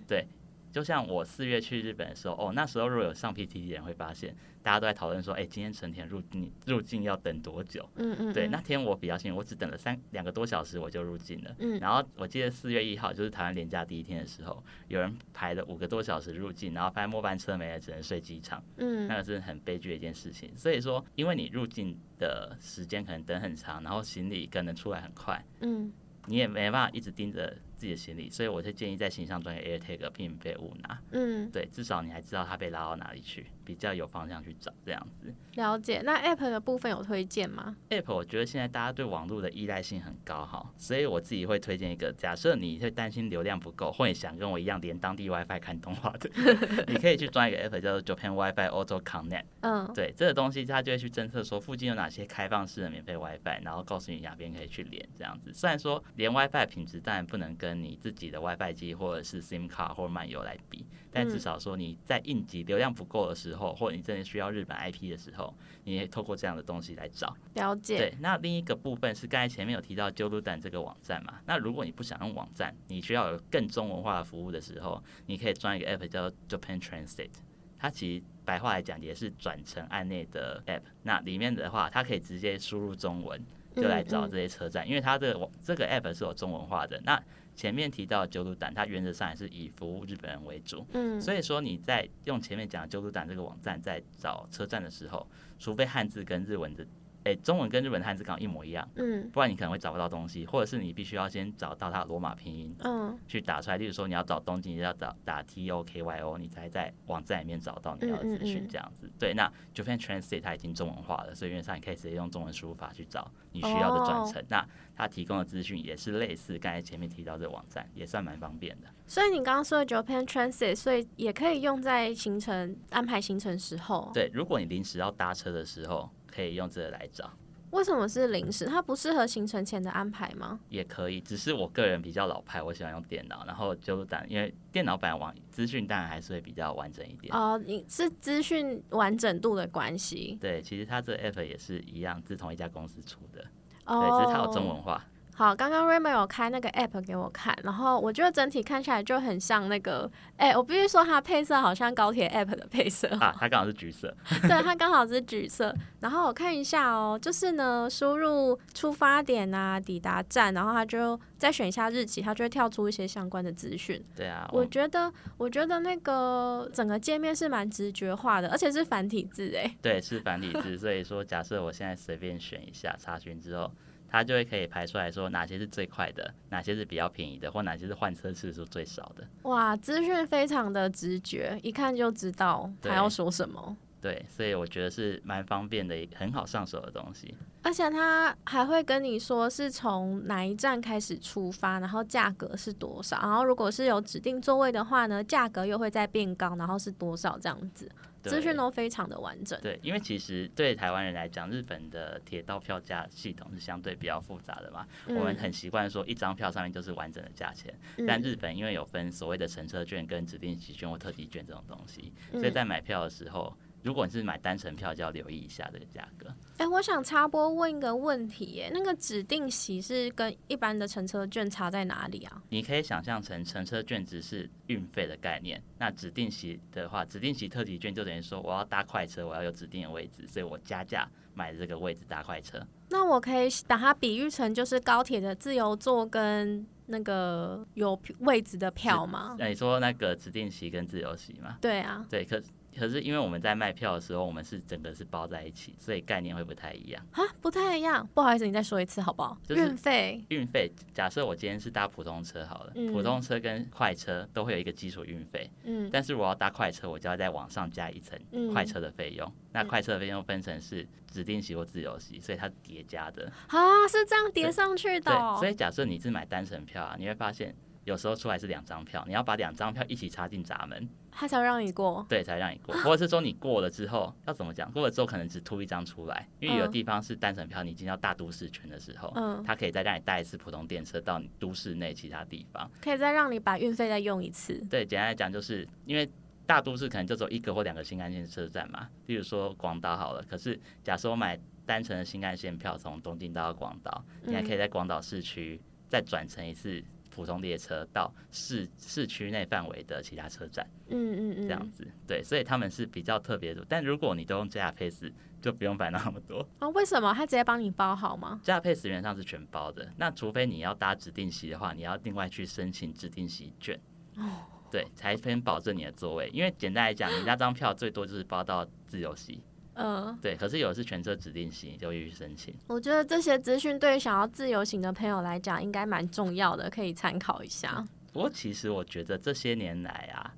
[SPEAKER 2] 就像我四月去日本的时候，哦，那时候如果有上 PTT 的人会发现，大家都在讨论说，哎、今天成田入境入境要等多久？
[SPEAKER 1] 嗯嗯，
[SPEAKER 2] 对，
[SPEAKER 1] 嗯
[SPEAKER 2] 那天我比较幸运，我只等了三两个多小时我就入境了。
[SPEAKER 1] 嗯
[SPEAKER 2] 然后我记得四月一号就是台湾连假第一天的时候，有人排了五个多小时入境，然后发现末班车没了，只能睡机场，
[SPEAKER 1] 嗯
[SPEAKER 2] 那个是很悲剧的一件事情。所以说，因为你入境的时间可能等很长，然后行李可能出来很快，
[SPEAKER 1] 嗯
[SPEAKER 2] 你也没办法一直盯着自己的行李，所以我是建议在行李上装个 AirTag，避免被误拿。
[SPEAKER 1] 嗯，
[SPEAKER 2] 对，至少你还知道它被拉到哪里去，比较有方向去找这样子。
[SPEAKER 1] 了解。那 App 的部分有推荐吗
[SPEAKER 2] ？App 我觉得现在大家对网络的依赖性很高哈，所以我自己会推荐一个，假设你会担心流量不够，或者想跟我一样连当地 WiFi 看动画的，<laughs> 你可以去装一个 App 叫做 Japan WiFi Auto Connect。
[SPEAKER 1] 嗯
[SPEAKER 2] 对，这个东西它就会去侦测说附近有哪些开放式的免费 WiFi，然后告诉你哪边可以去连这样子。虽然说连 WiFi 品质当然不能跟你自己的 WiFi 机或者是 SIM 卡或者漫游来比，但至
[SPEAKER 1] 嗯
[SPEAKER 2] 少说你在应急流量不够的时候，或者你真的需要日本 IP 的时候，你也透过这样的东西来找。
[SPEAKER 1] 了解。
[SPEAKER 2] 对，那另一个部分是刚才前面有提到 j o l u d a n 这个网站嘛，那如果你不想用网站，你需要有更中文化的服务的时候，你可以装一个 app 叫做 Japan Translate，它其实白话来讲也是转成案内的 app，那里面的话，它可以直接输入中文就来找
[SPEAKER 1] 嗯
[SPEAKER 2] 这些车站，因为它的网这个 app 是有中文化的。那前面提到 d a n 它原则上还是以服务日本人为主，
[SPEAKER 1] 嗯，
[SPEAKER 2] 所以说你在用前面讲的救助党这个网站在找车站的时候，除非汉字跟日文的，诶、中文跟日本汉字刚好一模一样，
[SPEAKER 1] 嗯
[SPEAKER 2] 不然你可能会找不到东西，或者是你必须要先找到它的罗马拼音
[SPEAKER 1] 嗯
[SPEAKER 2] 去打出来。例如说你要找东京，你要找打 T O K Y O，你才在网站里面找到你要的资讯这样子。对，那 Japan Translate 它已经中文化了，所以原则上你可以直接用中文输入法去找你需要的转
[SPEAKER 1] 哦
[SPEAKER 2] 乘。那它提供的资讯也是类似刚才前面提到这个网站，也算蛮方便的。
[SPEAKER 1] 所以你刚刚说的 Japan Transit，所以也可以用在行程安排行程时候。，
[SPEAKER 2] 对，如果你临时要搭车的时候，可以用这个来找。
[SPEAKER 1] 为什么是临时？它不适合行程前的安排吗？
[SPEAKER 2] 也可以，只是我个人比较老派，我喜欢用电脑，然后就当因为电脑版网资讯当然还是会比较完整一点。
[SPEAKER 1] 哦、你是资讯完整度的关系。
[SPEAKER 2] 对，其实它这个 app 也是一样，是同一家公司出的，对，
[SPEAKER 1] 哦，
[SPEAKER 2] 只是它有中文化。
[SPEAKER 1] 好，刚刚 Raymond 有开那个 app 给我看，然后我觉得整体看起来就很像那个，哎、我必须说它配色好像高铁 app 的配色，
[SPEAKER 2] 啊，它刚好是橘色，
[SPEAKER 1] 对，它刚好是橘色。然后我看一下哦，就是呢，输入出发点啊、抵达站，然后它就再选一下日期，它就会跳出一些相关的资讯。
[SPEAKER 2] 对啊，
[SPEAKER 1] 我觉得，我觉得那个整个界面是蛮直觉化的，而且是繁体字哎。
[SPEAKER 2] 对是繁体字，所以说假设我现在随便选一下查询之后。它就会可以排出来说哪些是最快的，哪些是比较便宜的，或哪些是换车次数最少的。
[SPEAKER 1] 哇，资讯非常的直觉，一看就知道
[SPEAKER 2] 对
[SPEAKER 1] 他要说什么。
[SPEAKER 2] 对，所以我觉得是蛮方便的，很好上手的东西。
[SPEAKER 1] 而且他还会跟你说是从哪一站开始出发，然后价格是多少，然后如果是有指定座位的话呢，价格又会再变高，然后是多少这样子，
[SPEAKER 2] 对
[SPEAKER 1] 资讯都非常的完整。
[SPEAKER 2] 对，因为其实对台湾人来讲，日本的铁道票价系统是相对比较复杂的嘛。我们很习惯说一张票上面就是完整的价钱，
[SPEAKER 1] 嗯
[SPEAKER 2] 但日本因为有分所谓的乘车券跟指定席券或特级券这种东西，
[SPEAKER 1] 嗯
[SPEAKER 2] 所以在买票的时候，如果你是买单程票，就要留意一下这个价格。
[SPEAKER 1] 哎、我想插播问一个问题，耶，那个指定席是跟一般的乘车券差在哪里啊？
[SPEAKER 2] 你可以想象成乘车券只是运费的概念，那指定席的话，指定席特级券就等于说我要搭快车，我要有指定的位置，所以我加价买这个位置搭快车。
[SPEAKER 1] 那我可以把它比喻成就是高铁的自由座跟那个有位置的票吗？
[SPEAKER 2] 那你说那个指定席跟自由席吗？
[SPEAKER 1] 对啊，
[SPEAKER 2] 对，可可是因为我们在卖票的时候，我们是整个是包在一起，所以概念会不太一样。
[SPEAKER 1] 啊，不太一样。不好意思，你再说一次好不好？
[SPEAKER 2] 就是
[SPEAKER 1] 运费，
[SPEAKER 2] 运费，假设我今天是搭普通车好了，
[SPEAKER 1] 嗯
[SPEAKER 2] 普通车跟快车都会有一个基础运费，
[SPEAKER 1] 嗯
[SPEAKER 2] 但是我要搭快车，我就要再往上加一层
[SPEAKER 1] 嗯
[SPEAKER 2] 快车的费用。那快车的费用分成是指定席或自由席，所以它叠加的。
[SPEAKER 1] 啊，是这样叠上去的、
[SPEAKER 2] 对，
[SPEAKER 1] 哦。
[SPEAKER 2] 所以假设你是买单程票啊，你会发现有时候出来是两张票，你要把两张票一起插进闸门，
[SPEAKER 1] 他才会让你过。
[SPEAKER 2] 对，才让你过，或者是说你过了之后要怎么讲？过了之后可能只凸一张出来，因为有的
[SPEAKER 1] 嗯
[SPEAKER 2] 地方是单程票，你进到大都市圈的时候，
[SPEAKER 1] 嗯
[SPEAKER 2] 它可以再让你搭一次普通电车到你都市内其他地方。
[SPEAKER 1] 可以再让你把运费再用一次。
[SPEAKER 2] 对，简单来讲，就是因为大都市可能就只有一个或两个新干线车站嘛，例如说广岛好了。可是假设我买单程的新干线票从东京到广岛，你还可以在广岛市区再转乘一次普通列车到市市区内范围的其他车站，
[SPEAKER 1] 嗯嗯嗯，
[SPEAKER 2] 这样子。对，所以他们是比较特别的。但如果你都用 JR Pace，就不用烦恼那么多。
[SPEAKER 1] 哦，为什么他直接帮你包好吗
[SPEAKER 2] ？？JR Pace 原则上是全包的，那除非你要搭指定席的话，你要另外去申请指定席券。哦对，才能保证你的座位。因为简单来讲，你那张票最多就是包到自由席，
[SPEAKER 1] 嗯、
[SPEAKER 2] 对。可是有的是全车指定型，就必须申请。
[SPEAKER 1] 我觉得这些资讯对于想要自由行的朋友来讲，应该蛮重要的，可以参考一下。
[SPEAKER 2] 不过其实我觉得这些年来啊，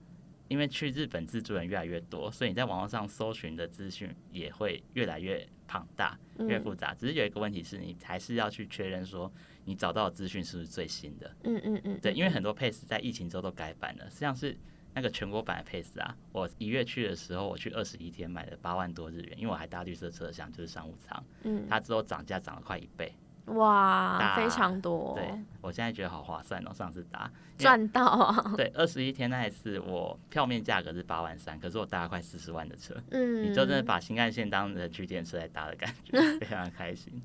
[SPEAKER 2] 因为去日本自助人越来越多，所以你在网络上搜寻的资讯也会越来越庞大、越复杂。只是有一个问题是你还是要去确认说你找到的资讯是不是最新的。
[SPEAKER 1] 嗯嗯嗯，
[SPEAKER 2] 对，因为很多 Pace 在疫情之后都改版了，实际上是那个全国版的 Pace 啊。我一月去的时候，我去二十一天买了八万多日元，因为我还搭绿色车厢，就是商务舱。
[SPEAKER 1] 嗯，
[SPEAKER 2] 它之后涨价涨了快一倍。
[SPEAKER 1] 哇，非常多，
[SPEAKER 2] 对我现在觉得好划算哦，上次搭。
[SPEAKER 1] 赚到啊！<laughs>
[SPEAKER 2] 对，二十一天那一次，我票面价格是八万三，可是我搭了快四十万的车，
[SPEAKER 1] 嗯，
[SPEAKER 2] 你就真的把新干线当成区间车来搭的感觉，<laughs> 非常开心。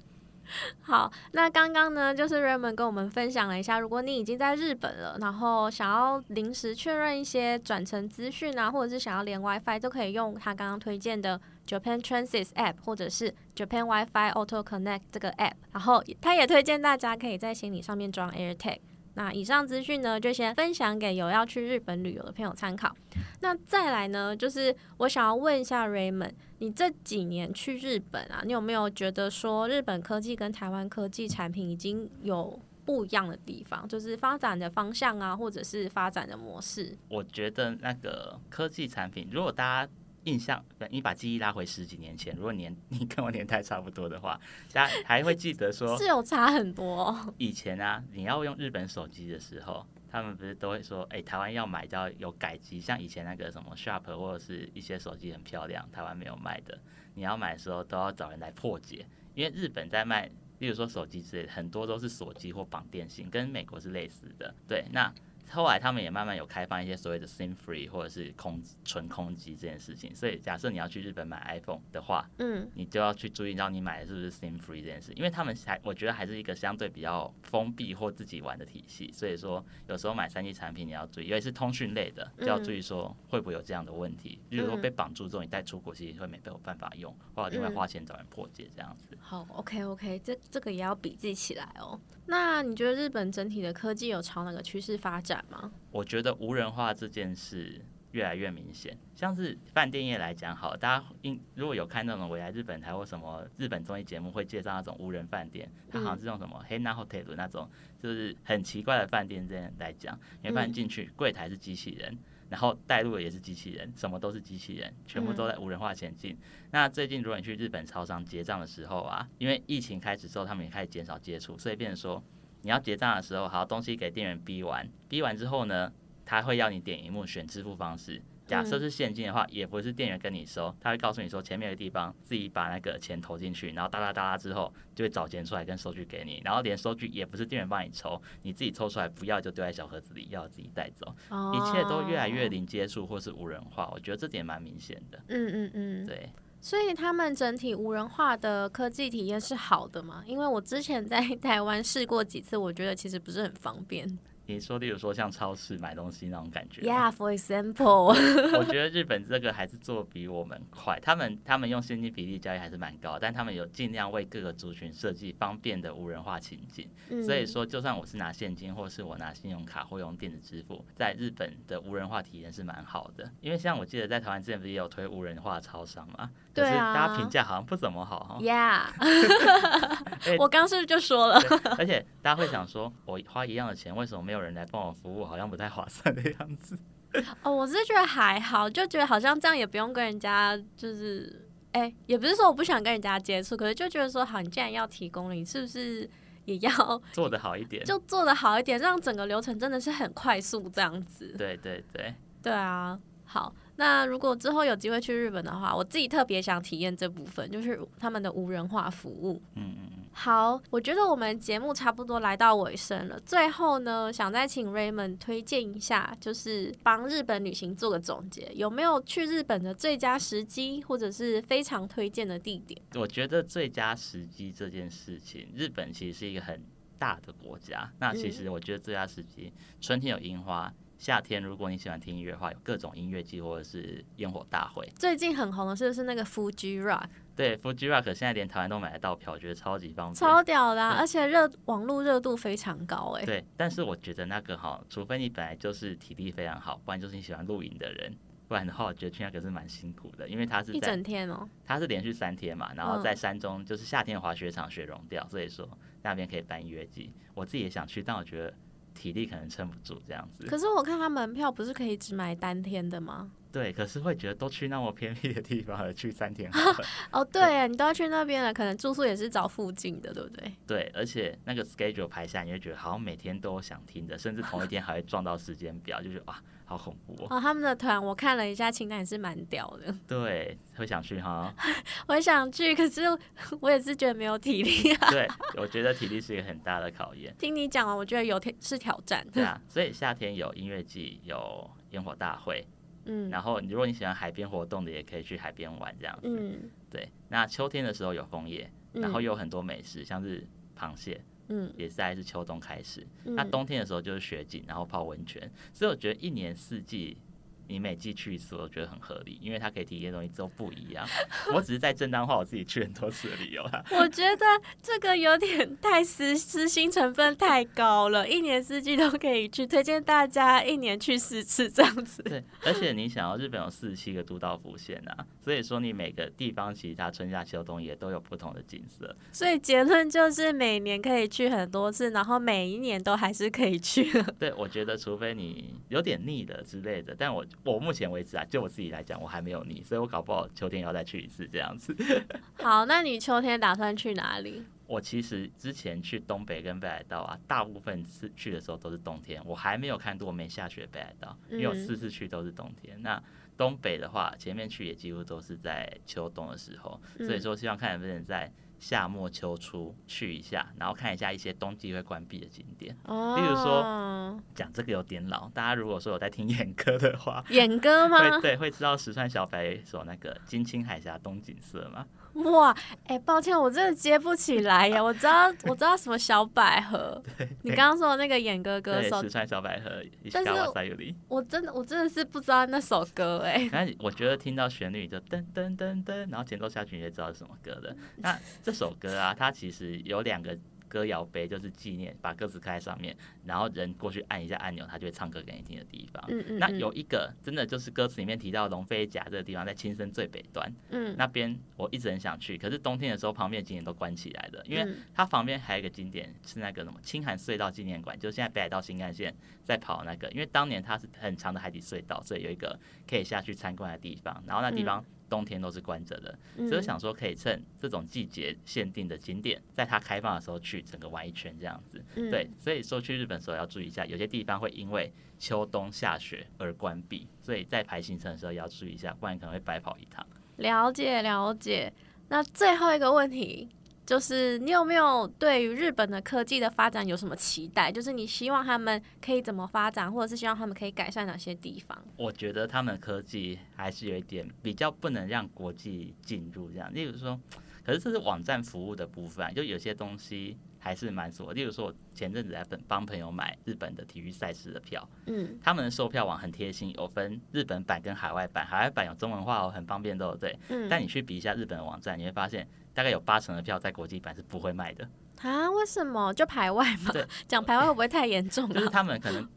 [SPEAKER 2] <laughs>
[SPEAKER 1] 好，那刚刚呢，就是 Raymond 跟我们分享了一下，如果你已经在日本了，然后想要临时确认一些转乘资讯啊，或者是想要连 WiFi，都可以用他刚刚推荐的 Japan Transit App，或者是 Japan WiFi Auto Connect 这个 App。然后他也推荐大家可以在行李上面装 AirTag。那以上资讯呢，就先分享给有要去日本旅游的朋友参考。那再来呢，就是我想要问一下 Raymond，你这几年去日本啊，你有没有觉得说日本科技跟台湾科技产品已经有不一样的地方，就是发展的方向啊，或者是发展的模式？
[SPEAKER 2] 我觉得那个科技产品，如果大家印象，你把记忆拉回十几年前，如果年你跟我年代差不多的话，大家 <laughs> 还会记得说，
[SPEAKER 1] 是有差很多哦、
[SPEAKER 2] 以前啊，你要用日本手机的时候，他们不是都会说，哎、台湾要买就要有改机，像以前那个什么 Sharp 或者是一些手机很漂亮，台湾没有卖的，你要买的时候都要找人来破解，因为日本在卖，例如说手机之类的，很多都是锁机或绑电信，跟美国是类似的。对，那后来他们也慢慢有开放一些所谓的 SIM free 或者是空纯空机这件事情。所以假设你要去日本买 iPhone 的话，
[SPEAKER 1] 嗯，
[SPEAKER 2] 你就要去注意到你买的是不是 SIM free 这件事，因为他们还我觉得还是一个相对比较封闭或自己玩的体系。所以说有时候买三 G 产品你要注意，尤其是通讯类的，就要注意说会不会有这样的问题。比如说被绑住之后，你带出国其实会没有办法用，或者另外花钱找人破解这样子。
[SPEAKER 1] 好，OK OK，这这个也要笔记起来哦。那你觉得日本整体的科技有朝哪个趋势发展吗？
[SPEAKER 2] 我觉得无人化这件事越来越明显。像是饭店业来讲，好，大家应如果有看那种未来日本台或什么日本综艺节目，会介绍那种无人饭店，它好像是用什么黑 a hotel 那种，就是很奇怪的饭店这样来讲，你会发现进去柜台是机器人。然后带路的也是机器人，什么都是机器人，全部都在无人化前进。那最近如果你去日本超商结账的时候啊，因为疫情开始之后，他们也开始减少接触，所以变成说你要结账的时候，好东西给店员逼完，逼完之后呢，他会要你点荧幕选支付方式。假设是现金的话，也不是店员跟你收，他会告诉你说前面的地方自己把那个钱投进去，然后哒哒哒哒之后就会找钱出来跟收据给你，然后连收据也不是店员帮你抽，你自己抽出来不要就丢在小盒子里，要自己带走，一切都越来越零接触或是无人化，我觉得这点蛮明显的。
[SPEAKER 1] 嗯嗯嗯，
[SPEAKER 2] 对。
[SPEAKER 1] 所以他们整体无人化的科技体验是好的吗？因为我之前在 <laughs> 台湾试过几次，我觉得其实不是很方便。
[SPEAKER 2] 你说，例如说像超市买东西那种感觉
[SPEAKER 1] ，Yeah，for example，<laughs>
[SPEAKER 2] 我觉得日本这个还是做比我们快。他们他们用现金比例交易还是蛮高，但他们有尽量为各个族群设计方便的无人化情景。所以说，就算我是拿现金，或是我拿信用卡或用电子支付，在日本的无人化体验是蛮好的。因为像我记得在台湾之前不是也有推无人化超商嘛？
[SPEAKER 1] 对
[SPEAKER 2] 啊，大家评价好像不怎么好。
[SPEAKER 1] Yeah，<laughs> <laughs> 我刚是不是就说了？
[SPEAKER 2] 而且大家会想说，我花一样的钱，为什么没有人来帮我服务？好像不太划算的样子。<laughs>
[SPEAKER 1] 哦，我是觉得还好，就觉得好像这样也不用跟人家，就是，哎，也不是说我不想跟人家接触，可是就觉得说，好，你既然要提供了，你是不是也要 <laughs>
[SPEAKER 2] 做的好一点？
[SPEAKER 1] 就做的好一点，让整个流程真的是很快速这样子。
[SPEAKER 2] 对对对，
[SPEAKER 1] 对啊，好。那如果之后有机会去日本的话，我自己特别想体验这部分，就是他们的无人化服务。嗯嗯嗯。好，我觉得我们节目差不多来到尾声了。最后呢，想再请 Raymond 推荐一下，就是帮日本旅行做个总结，有没有去日本的最佳时机，或者是非常推荐的地点？
[SPEAKER 2] 我觉得最佳时机这件事情，日本其实是一个很大的国家。那其实我觉得最佳时机，春天有樱花。夏天，如果你喜欢听音乐的话，有各种音乐季或者是烟火大会。
[SPEAKER 1] 最近很红的是不是那个 Fuji Rock？
[SPEAKER 2] 对，Fuji Rock 现在连台湾都买得到票，我觉得超级方便，
[SPEAKER 1] 超屌的，而且热网络热度非常高哎。
[SPEAKER 2] 对，但是我觉得那个哈，除非你本来就是体力非常好，不然就是你喜欢露营的人，不然的话，我觉得去那个是蛮辛苦的，因为它是
[SPEAKER 1] 一整天哦，
[SPEAKER 2] 它是连续三天嘛，然后在山中就是夏天滑雪场雪融掉，所以说那边可以办音乐季。我自己也想去，但我觉得。体力可能撑不住这样子，
[SPEAKER 1] 可是我看他门票不是可以只买单天的吗？
[SPEAKER 2] 对，可是会觉得都去那么偏僻的地方了，去三天。<laughs>
[SPEAKER 1] 哦，对，你都要去那边了，可能住宿也是找附近的，对不对？
[SPEAKER 2] 对，而且那个 schedule 排下，你会觉得好像每天都想听的，甚至同一天还会撞到时间表，就觉得哇。好恐怖
[SPEAKER 1] 哦！他们的团我看了一下清单也是蛮屌的。<laughs>
[SPEAKER 2] 对，会想去哈。<laughs>
[SPEAKER 1] 我想去，可是我也是觉得没有体力啊。
[SPEAKER 2] 对，我觉得体力是一个很大的考验。
[SPEAKER 1] 听你讲完，我觉得有挑是挑战。
[SPEAKER 2] 对啊，所以夏天有音乐季，有烟火大会。嗯。然后，如果你喜欢海边活动的，也可以去海边玩这样子。嗯。对，那秋天的时候有枫叶，然后有很多美食，像是螃蟹。嗯，也是还是秋冬开始，那冬天的时候就是雪景，然后泡温泉，所以我觉得一年四季。你每季去一次，我觉得很合理，因为它可以体验的东西都不一样。<laughs> 我只是在正当化我自己去很多次的理由啦。
[SPEAKER 1] 我觉得这个有点太私私心成分太高了，<laughs> 一年四季都可以去，推荐大家一年去四次这样子。
[SPEAKER 2] 对，而且你想要日本有四十七个都道府县啊，所以说你每个地方其实它春夏秋冬也都有不同的景色。
[SPEAKER 1] 所以结论就是每年可以去很多次，然后每一年都还是可以去。
[SPEAKER 2] 对，我觉得除非你有点腻的之类的，但我。我目前为止啊，就我自己来讲，我还没有腻，所以我搞不好秋天要再去一次这样子。<laughs>
[SPEAKER 1] 好，那你秋天打算去哪里？
[SPEAKER 2] 我其实之前去东北跟北海道啊，大部分是去的时候都是冬天，我还没有看过没下雪北海道，因为我四次去都是冬天。那东北的话，前面去也几乎都是在秋冬的时候，所以说希望看能不能在。夏末秋初去一下，然后看一下一些冬季会关闭的景点。
[SPEAKER 1] 哦，
[SPEAKER 2] 例如说讲这个有点老，大家如果说有在听演歌的话，
[SPEAKER 1] 演歌吗？
[SPEAKER 2] 会对会知道石川小白所那个金青海峡冬景色吗？
[SPEAKER 1] 哇，哎、抱歉，我真的接不起来呀。我知道，我知道什么小百合，<laughs> 你刚刚说的那个演歌歌手
[SPEAKER 2] 对石，川小百合石
[SPEAKER 1] 但是。我真的我真的是不知道那首歌哎。
[SPEAKER 2] 但是我觉得听到旋律就噔噔噔噔，然后前奏下去你就知道是什么歌了。那这首歌啊，它其实有两个歌谣碑，就是纪念把歌词刻在上面，然后人过去按一下按钮，它就会唱歌给你听的地方。
[SPEAKER 1] 嗯嗯，
[SPEAKER 2] 那
[SPEAKER 1] 嗯
[SPEAKER 2] 有一个真的就是歌词里面提到龙飞甲这个地方，在青森最北端
[SPEAKER 1] 嗯。
[SPEAKER 2] 那边，我一直很想去，可是冬天的时候旁边的景点都关起来了，因为
[SPEAKER 1] 嗯。
[SPEAKER 2] 它旁边还有一个景点是那个什么青海隧道纪念馆，就是现在北海道新干线在跑那个，因为当年它是很长的海底隧道，所以有一个可以下去参观的地方，然后那地方冬天都是关着的，
[SPEAKER 1] 嗯
[SPEAKER 2] 所以想说可以趁这种季节限定的景点，在它开放的时候去整个玩一圈这样子。
[SPEAKER 1] 嗯
[SPEAKER 2] 对，所以说去日本的时候要注意一下，有些地方会因为秋冬下雪而关闭，所以在排行程的时候也要注意一下，不然可能会白跑一趟。
[SPEAKER 1] 了解了解。那最后一个问题就是，你有没有对于日本的科技的发展有什么期待？就是你希望他们可以怎么发展，或者是希望他们可以改善哪些地方？
[SPEAKER 2] 我觉得他们科技还是有一点比较不能让国际进入这样，例如说，可是这是网站服务的部分啊，就有些东西还是蛮锁。例如说，我前阵子在本帮朋友买日本的体育赛事的票，
[SPEAKER 1] 嗯
[SPEAKER 2] 他们的售票网很贴心，有分日本版跟海外版，海外版有中文化哦，很方便，都有对。
[SPEAKER 1] 嗯，
[SPEAKER 2] 但你去比一下日本的网站，你会发现大概有八成的票在国际版是不会卖的，
[SPEAKER 1] 啊，为什么就排外嘛
[SPEAKER 2] 对？<laughs>
[SPEAKER 1] 讲排外会不会太严重
[SPEAKER 2] 就是
[SPEAKER 1] 啊？
[SPEAKER 2] 他们可能。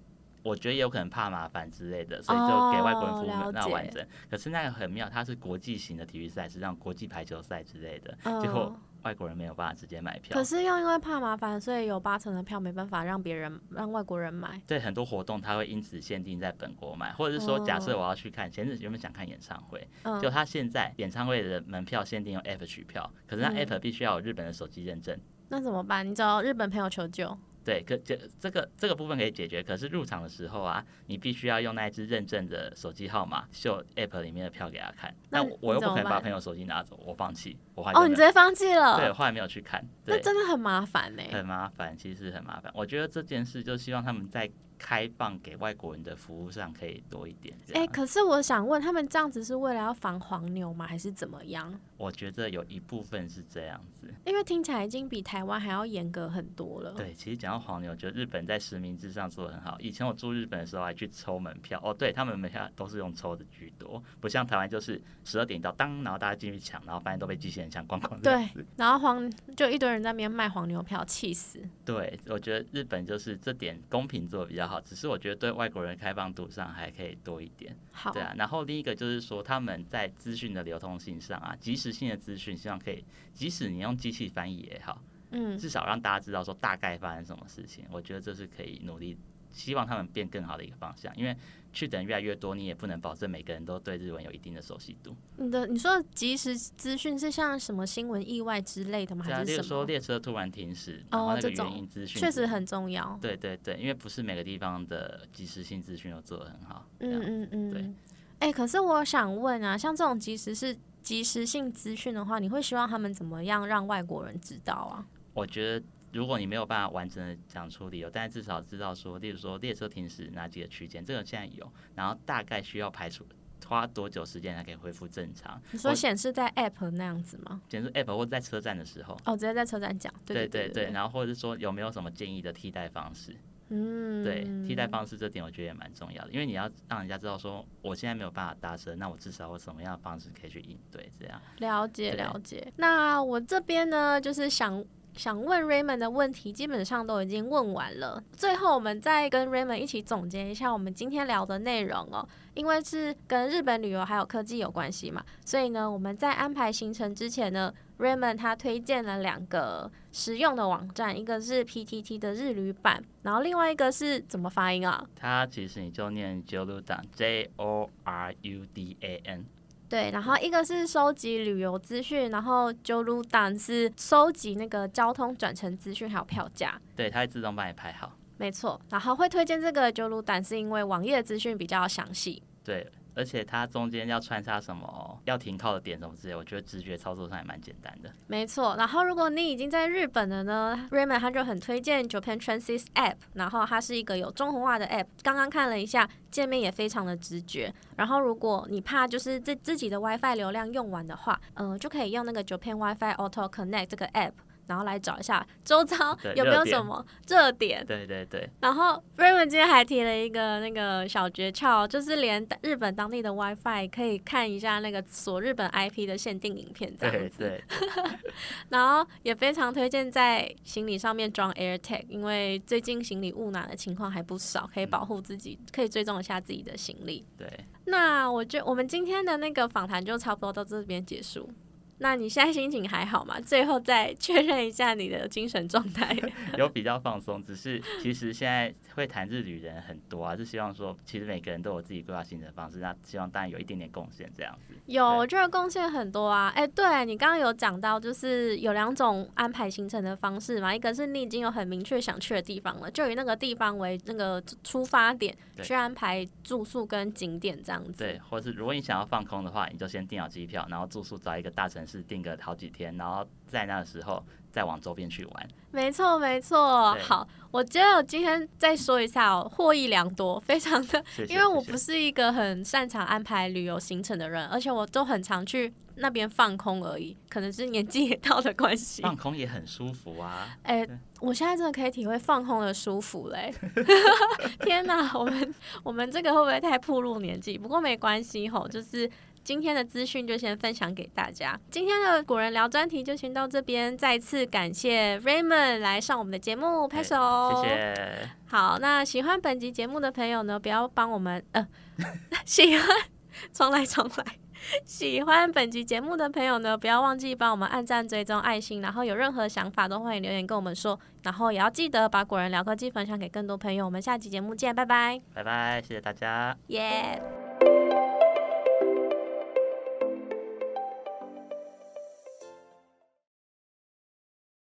[SPEAKER 2] 我觉得也有可能怕麻烦之类的，所以就给外国人服务那完
[SPEAKER 1] 解
[SPEAKER 2] 整。可是那个很妙，它是国际型的体育赛事，像国际排球赛之类的，
[SPEAKER 1] 嗯
[SPEAKER 2] 结果外国人没有办法直接买票
[SPEAKER 1] 可。是又因为怕麻烦，所以有八成的票没办法让别人让外国人买。
[SPEAKER 2] 对很多活动，它会因此限定在本国买，或者是说，假设
[SPEAKER 1] 哦
[SPEAKER 2] 我要去看，前阵子原本想看演唱会，
[SPEAKER 1] 嗯，
[SPEAKER 2] 就他现在演唱会的门票限定用 App 取票，可是那
[SPEAKER 1] 嗯
[SPEAKER 2] App 必须要有日本的手机认证。
[SPEAKER 1] 那怎么办？你找日本朋友求救。
[SPEAKER 2] 对，可这这个这个部分可以解决，可是入场的时候啊，你必须要用那一支认证的手机号码秀 App 里面的票给他看。
[SPEAKER 1] 那
[SPEAKER 2] 那我我又不可
[SPEAKER 1] 你怎么办
[SPEAKER 2] 能把朋友手机拿走，我放弃，我后来
[SPEAKER 1] 哦，你直接放弃了
[SPEAKER 2] 对，
[SPEAKER 1] 了，
[SPEAKER 2] 后来没有去看。
[SPEAKER 1] 那，真的很麻烦呢。
[SPEAKER 2] 很麻烦，其实很麻烦。我觉得这件事就希望他们在开放给外国人的服务上可以多一点。这
[SPEAKER 1] 哎、
[SPEAKER 2] 样，
[SPEAKER 1] 可是我想问，他们这样子是为了要防黄牛吗？还是怎么样？
[SPEAKER 2] 我觉得有一部分是这样子。
[SPEAKER 1] 因为听起来已经比台湾还要严格很多了。
[SPEAKER 2] 对，其实讲到黄牛，我觉得日本在实名制上做的很好。以前我住日本的时候还去抽门票，哦，对他们门票都是用抽的居多，不像台湾就是十二点到当，然后大家进去抢，然后发现都被机器人抢光光这样
[SPEAKER 1] 对
[SPEAKER 2] 子。，
[SPEAKER 1] 然后黄就一堆人在那边卖黄牛票，气死。
[SPEAKER 2] 对，我觉得日本就是这点公平做的比较好，只是我觉得对外国人开放度上还可以多一点。
[SPEAKER 1] 好，
[SPEAKER 2] 对啊，然后另一个就是说，他们在资讯的流通性上啊，及时性的资讯，希望可以，即使你用机器翻译也好，
[SPEAKER 1] 嗯，
[SPEAKER 2] 至少让大家知道说大概发生什么事情。我觉得这是可以努力，希望他们变更好的一个方向。因为去的人越来越多，你也不能保证每个人都对日文有一定的熟悉度。
[SPEAKER 1] 你的你说的即时资讯是像什么新闻意外之类的吗？
[SPEAKER 2] 对啊，
[SPEAKER 1] 还
[SPEAKER 2] 例如
[SPEAKER 1] 是？
[SPEAKER 2] 说列车突然停驶，然后那个
[SPEAKER 1] 哦这种
[SPEAKER 2] 原因资讯
[SPEAKER 1] 确实很重要。
[SPEAKER 2] 对对对，因为不是每个地方的及时性资讯都做得很好。嗯
[SPEAKER 1] 嗯嗯
[SPEAKER 2] 对
[SPEAKER 1] 嗯。哎、可是我想问啊，像这种即时是即时性资讯的话，你会希望他们怎么样让外国人知道啊？
[SPEAKER 2] 我觉得如果你没有办法完整的讲出理由，但是至少知道说，例如说列车停驶哪几个区间，这个现在有，然后大概需要排除花多久时间才可以恢复正常。
[SPEAKER 1] 你说显示在 App 那样子吗？
[SPEAKER 2] 显示 app 或者在车站的时候。
[SPEAKER 1] 哦，直接在车站讲。对
[SPEAKER 2] 对
[SPEAKER 1] 对
[SPEAKER 2] 对，然后或者是说有没有什么建议的替代方式？
[SPEAKER 1] 嗯，
[SPEAKER 2] 对，替代方式这点我觉得也蛮重要的，因为你要让人家知道说我现在没有办法搭车，那我至少我什么样的方式可以去应对，这样。
[SPEAKER 1] 了解了解。那我这边呢，就是想想问 Raymond 的问题，基本上都已经问完了。最后，我们再跟 Raymond 一起总结一下我们今天聊的内容哦。因为是跟日本旅游还有科技有关系嘛，所以呢，我们在安排行程之前呢，Raymond 他推荐了两个实用的网站，一个是 PTT 的日旅版，然后另外一个是怎么发音啊？
[SPEAKER 2] 它其实你就念 Jorudan J O R U D A N。
[SPEAKER 1] 对，然后一个是收集旅游资讯，然后 Jolu Dan 是收集那个交通转乘资讯还有票价，
[SPEAKER 2] 对，它会自动帮你排好。
[SPEAKER 1] 没错。然后会推荐这个 Jolu Dan 是因为网页资讯比较详细。
[SPEAKER 2] 对，而且它中间要穿插什么，要停靠的点什么之类，我觉得直觉操作上也蛮简单的。
[SPEAKER 1] 没错，然后如果你已经在日本了呢，Raymond 他就很推荐 Japan Transit App，然后它是一个有中文化的 App，刚刚看了一下，界面也非常的直觉。然后如果你怕就是自自己的 WiFi 流量用完的话，嗯，就可以用那个 Japan WiFi Auto Connect 这个 App。然后来找一下周遭 <laughs> 有没有什么热点。
[SPEAKER 2] 对对对。
[SPEAKER 1] 然后 Raymond 今天还提了一个那个小诀窍，就是连日本当地的 WiFi 可以看一下那个锁日本 IP 的限定影片这样子。
[SPEAKER 2] 对对。<laughs>
[SPEAKER 1] 然后也非常推荐在行李上面装 AirTag，因为最近行李误拿的情况还不少，可以保护自己，可以追踪一下自己的行李。
[SPEAKER 2] 对。
[SPEAKER 1] 那我觉我们今天的那个访谈就差不多到这边结束。那你现在心情还好吗？最后再确认一下你的精神状态。<laughs> <laughs>
[SPEAKER 2] 有比较放松，只是其实现在会谈日语人很多啊，是希望说，其实每个人都有自己规划行程方式，那希望当然有一点点贡献这样子。
[SPEAKER 1] 有，我觉得贡献很多啊。哎，对你刚刚有讲到，就是有两种安排行程的方式嘛，一个是你已经有很明确想去的地方了，就以那个地方为那个出发点去安排住宿跟景点这样子。
[SPEAKER 2] 对，或是如果你想要放空的话，你就先订好机票，然后住宿找一个大城。市订个好几天，然后在那个时候再往周边去玩。
[SPEAKER 1] 没错，没错。好，我觉得我今天再说一下哦，获益良多，非常的，<laughs> 因为我不是一个很擅长安排旅游行程的人，而且我都很常去那边放空而已，可能是年纪也到的关系。
[SPEAKER 2] 放空也很舒服啊！
[SPEAKER 1] 哎，我现在真的可以体会放空的舒服嘞！<laughs> 天哪，我们我们这个会不会太暴露年纪？不过没关系吼，就是。今天的资讯就先分享给大家。今天的古人聊专题就先到这边，再次感谢 Raymond 来上我们的节目，拍
[SPEAKER 2] 手。谢谢。
[SPEAKER 1] 好，那喜欢本集节目的朋友呢，不要帮我们呃，<laughs> 喜欢重来重来。喜欢本集节目的朋友呢，不要忘记帮我们按赞、追踪、爱心，然后有任何想法都欢迎留言跟我们说，然后也要记得把古人聊科技分享给更多朋友。我们下期节目见，拜拜。
[SPEAKER 2] 拜拜，谢谢大家。
[SPEAKER 1] 耶。